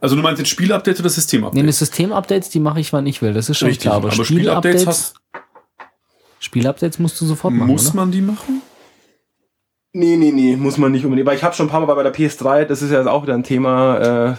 Also du meinst jetzt Spielupdate oder Nee, Systemupdate? die Systemupdates, die mache ich, wann ich will. Das ist schon Richtig, klar. Aber, aber Spielupdates, Spielupdates hast, Spielupdates musst du sofort machen. muss oder? man die machen? Nee, nee, nee, muss man nicht unbedingt. Weil ich habe schon ein paar Mal bei der PS3, das ist ja auch wieder ein Thema, äh,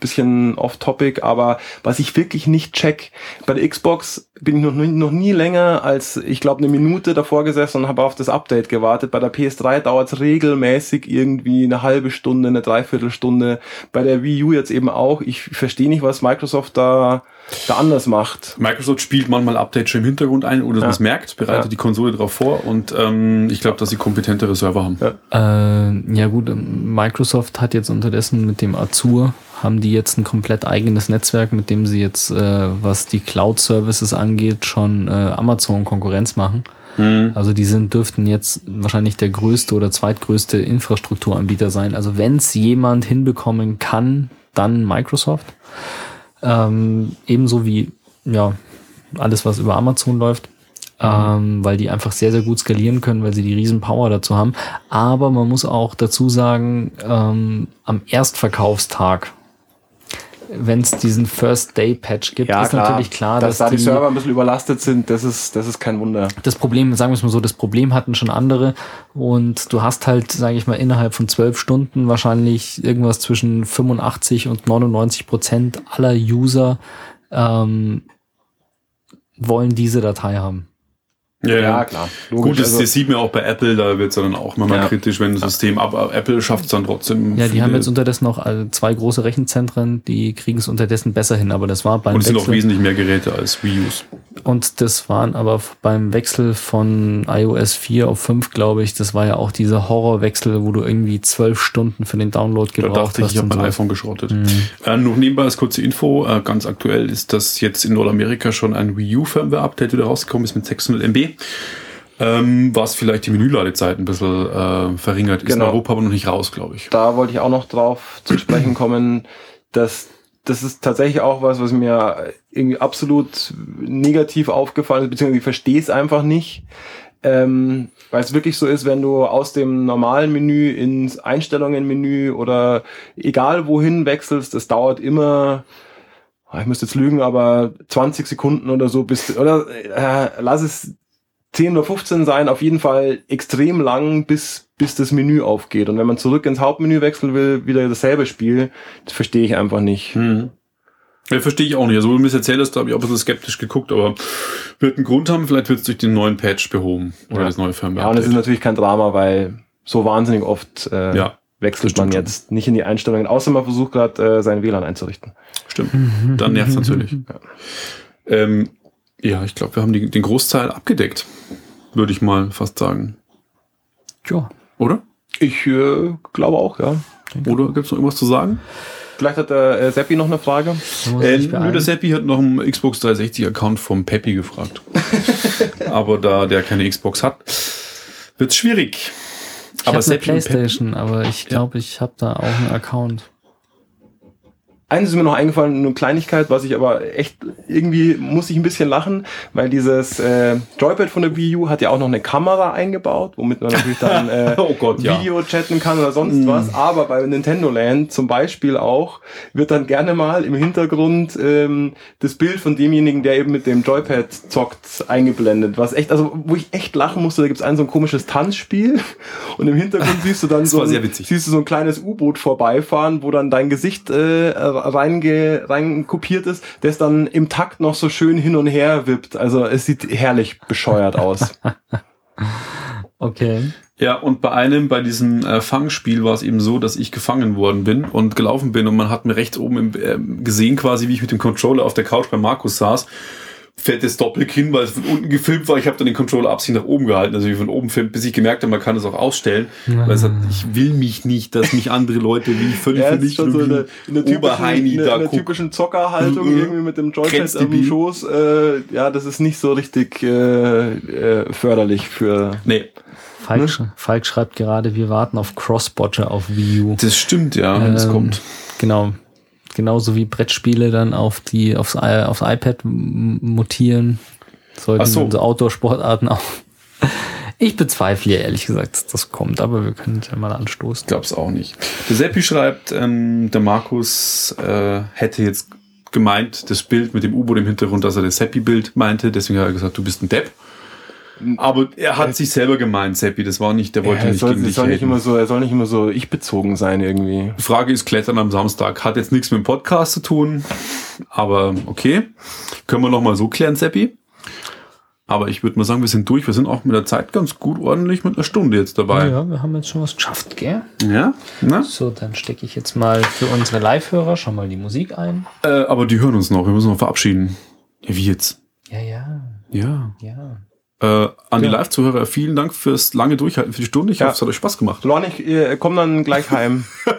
bisschen off-topic, aber was ich wirklich nicht check, bei der Xbox bin ich noch nie, noch nie länger als, ich glaube, eine Minute davor gesessen und habe auf das Update gewartet. Bei der PS3 dauert es regelmäßig irgendwie eine halbe Stunde, eine Dreiviertelstunde. Bei der Wii U jetzt eben auch. Ich verstehe nicht, was Microsoft da, da anders macht. Microsoft spielt manchmal Updates schon im Hintergrund ein, oder man es merkt, bereitet Ja. die Konsole darauf vor und ähm, ich glaube, dass sie kompetentere Server haben. Ja. Äh, ja gut, ähm, Microsoft hat jetzt unterdessen mit dem Azure, haben die jetzt ein komplett eigenes Netzwerk, mit dem sie jetzt, äh, was die Cloud-Services angeht, schon äh, Amazon Konkurrenz machen. Also die sind, dürften jetzt wahrscheinlich der größte oder zweitgrößte Infrastrukturanbieter sein. Also wenn es jemand hinbekommen kann, dann Microsoft. Ähm, ebenso wie ja alles, was über Amazon läuft. Ähm, weil die einfach sehr, sehr gut skalieren können, weil sie die riesen Power dazu haben. Aber man muss auch dazu sagen, ähm, am Erstverkaufstag, wenn es diesen First Day Patch gibt, ist natürlich klar, dass, dass, da die, Server ein bisschen überlastet sind, das ist, das ist kein Wunder. das Problem, sagen wir es mal so, das Problem hatten schon andere und du hast halt, sage ich mal, innerhalb von zwölf Stunden wahrscheinlich irgendwas zwischen 85 und 99 Prozent aller User ähm, wollen diese Datei haben. Ja, klar. Gut, das, also, das sieht man auch bei Apple, da wird es dann auch immer mal Ja. kritisch, wenn ein System ab, aber Apple schafft es dann trotzdem. Ja, die haben jetzt unterdessen noch äh, zwei große Rechenzentren, die kriegen es unterdessen besser hin, aber das war beim und es sind auch wesentlich mehr Geräte als Wii U's. und das waren aber beim Wechsel von iOS 4 auf 5, glaube ich, das war ja auch dieser Horrorwechsel, wo du irgendwie zwölf Stunden für den Download Da gebraucht dachte ich, hast. ich habe und mein so. iPhone geschrottet. Mhm. Äh, noch nebenbei als kurze Info, äh, ganz aktuell ist, dass jetzt in Nordamerika schon ein Wii U Firmware-Update wieder rausgekommen ist mit 600 MB. Ähm, was vielleicht die Menüladezeit ein bisschen äh, verringert. Ist Genau. in Europa aber noch nicht raus, glaube ich. da wollte ich auch noch drauf zu sprechen kommen, dass das ist tatsächlich auch was, was mir irgendwie absolut negativ aufgefallen ist, beziehungsweise ich verstehe es einfach nicht. Ähm, weil es wirklich so ist, wenn du aus dem normalen Menü ins Einstellungen-Menü oder egal wohin wechselst, es dauert immer, ah, ich müsste jetzt lügen, aber 20 Sekunden oder so, bis, oder äh, lass es 10 oder 15 sein, auf jeden Fall extrem lang, bis, bis das Menü aufgeht. Und wenn man zurück ins Hauptmenü wechseln will, wieder dasselbe Spiel, das verstehe ich einfach nicht. Mhm. Ja, verstehe ich auch nicht. Also, wo du mir das erzählt hast, da habe ich auch ein bisschen skeptisch geguckt, aber wird einen Grund haben, vielleicht wird es durch den neuen Patch behoben oder Ja. das neue Firmware. Ja, und es ist natürlich kein Drama, weil so wahnsinnig oft äh, Ja, wechselt man jetzt nicht in die Einstellungen, außer man versucht gerade äh, sein WLAN einzurichten. stimmt. Dann nervt es natürlich. Ähm, ja, ich glaube, wir haben die, den Großteil abgedeckt, würde ich mal fast sagen. Ja. Oder? Ich äh, glaube auch, ja. Oder gibt es noch irgendwas zu sagen? Vielleicht hat der äh, Seppi noch eine Frage. Äh, nur der Seppi hat noch einen Xbox 360-Account vom Peppy gefragt. Aber da der keine Xbox hat, Wird schwierig. Ich eine Seppi Peppi- Playstation, aber ich glaube, ich habe da auch einen Account. Eines ist mir noch eingefallen, eine Kleinigkeit, was ich aber echt irgendwie muss ich ein bisschen lachen, weil dieses äh, Joypad von der Wii U hat ja auch noch eine Kamera eingebaut, womit man natürlich dann äh, Oh Gott, ja. Video chatten kann oder sonst was. Aber bei Nintendo Land zum Beispiel auch wird dann gerne mal im Hintergrund ähm, das Bild von demjenigen, der eben mit dem Joypad zockt, eingeblendet. Was echt, also wo ich echt lachen musste, da gibt's ein so ein komisches Tanzspiel und im Hintergrund siehst du dann so ein, siehst du so ein kleines U-Boot vorbeifahren, wo dann dein Gesicht äh, reinge, rein kopiert ist, das dann im Takt noch so schön hin und her wippt. Also es sieht herrlich bescheuert aus. Okay. Ja, und bei einem, bei diesem äh, Fangspiel war es eben so, dass ich gefangen worden bin und gelaufen bin und man hat mir rechts oben im, ähm, gesehen quasi, wie ich mit dem Controller auf der Couch bei Markus saß. Fettes Doppelkinn, weil es von unten gefilmt war. Ich habe dann den Controller absichtlich nach oben gehalten, also wie von oben filmt, bis ich gemerkt habe, man kann es auch ausstellen. Weil es hat, ich will mich nicht, dass mich andere Leute wie ich völlig Ja, schon so in der, in der typischen, in der, typischen Zockerhaltung Mhm. irgendwie mit dem Joypad am? Schoß. Äh, ja, das ist nicht so richtig äh, äh, förderlich für Nee, Falk, sch- Falk schreibt gerade, wir warten auf Crossbotcher auf Wii U. das stimmt, ja, wenn es Ähm, kommt. Genau. Genauso wie Brettspiele dann auf die, aufs, i- aufs iPad mutieren. Sollten Ach so. unsere Outdoor-Sportarten auch. Ich bezweifle ja ehrlich gesagt, dass das kommt, aber wir können es ja mal anstoßen. Glaub's auch nicht. Der Seppi schreibt, ähm, der Markus äh, hätte jetzt gemeint, das Bild mit dem U-Boot im Hintergrund, dass er das Seppi-Bild meinte. Deswegen hat er gesagt, du bist ein Depp. Aber er hat sich selber gemeint, Seppi. Das war nicht, der wollte Ja, er nicht soll, gegen dich soll nicht immer so, er soll nicht immer so ich bezogen sein irgendwie. Die Frage ist, Klettern am Samstag hat jetzt nichts mit dem Podcast zu tun. Aber okay. Können wir noch mal so klären, Seppi. Aber ich würde mal sagen, wir sind durch. Wir sind auch mit der Zeit ganz gut ordentlich mit einer Stunde jetzt dabei. Ja, wir haben jetzt schon was geschafft, gell? Ja? Na? So, dann stecke ich jetzt mal für unsere Live-Hörer schon mal die Musik ein. Äh, aber die hören uns noch. Wir müssen noch verabschieden. Ja, wie jetzt? Ja, ja, Ja. ja. Äh, an die Ja. Live-Zuhörer, vielen Dank fürs lange Durchhalten für die Stunde. Ich Ja. hoffe, es hat euch Spaß gemacht. Lorn, ich äh, komm dann gleich heim. Wir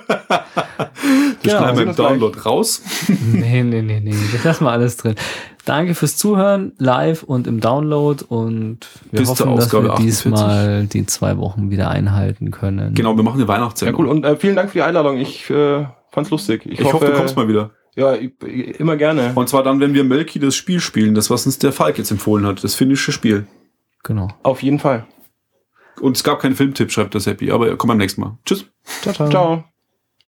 Genau, schneiden sehen wir im uns gleich. Download raus. Nee, nee, nee, nee. Das lassen wir alles drin. Danke fürs Zuhören, live und im Download. Und wir Bis hoffen, dass wir 48. diesmal die zwei Wochen wieder einhalten können. Genau, wir machen eine Ja, Weihnachtssendung. cool. Und äh, vielen Dank für die Einladung. Ich äh, fand's lustig. Ich, Ich, hoffe, du kommst mal wieder. Ja, immer gerne. Und zwar dann, wenn wir Melky das Spiel spielen, das, was uns der Falk jetzt empfohlen hat, das finnische Spiel. Genau. Auf jeden Fall. Und es gab keinen Filmtipp, schreibt der Seppi, aber komm beim nächsten Mal. Tschüss. Ciao, ciao. Ciao.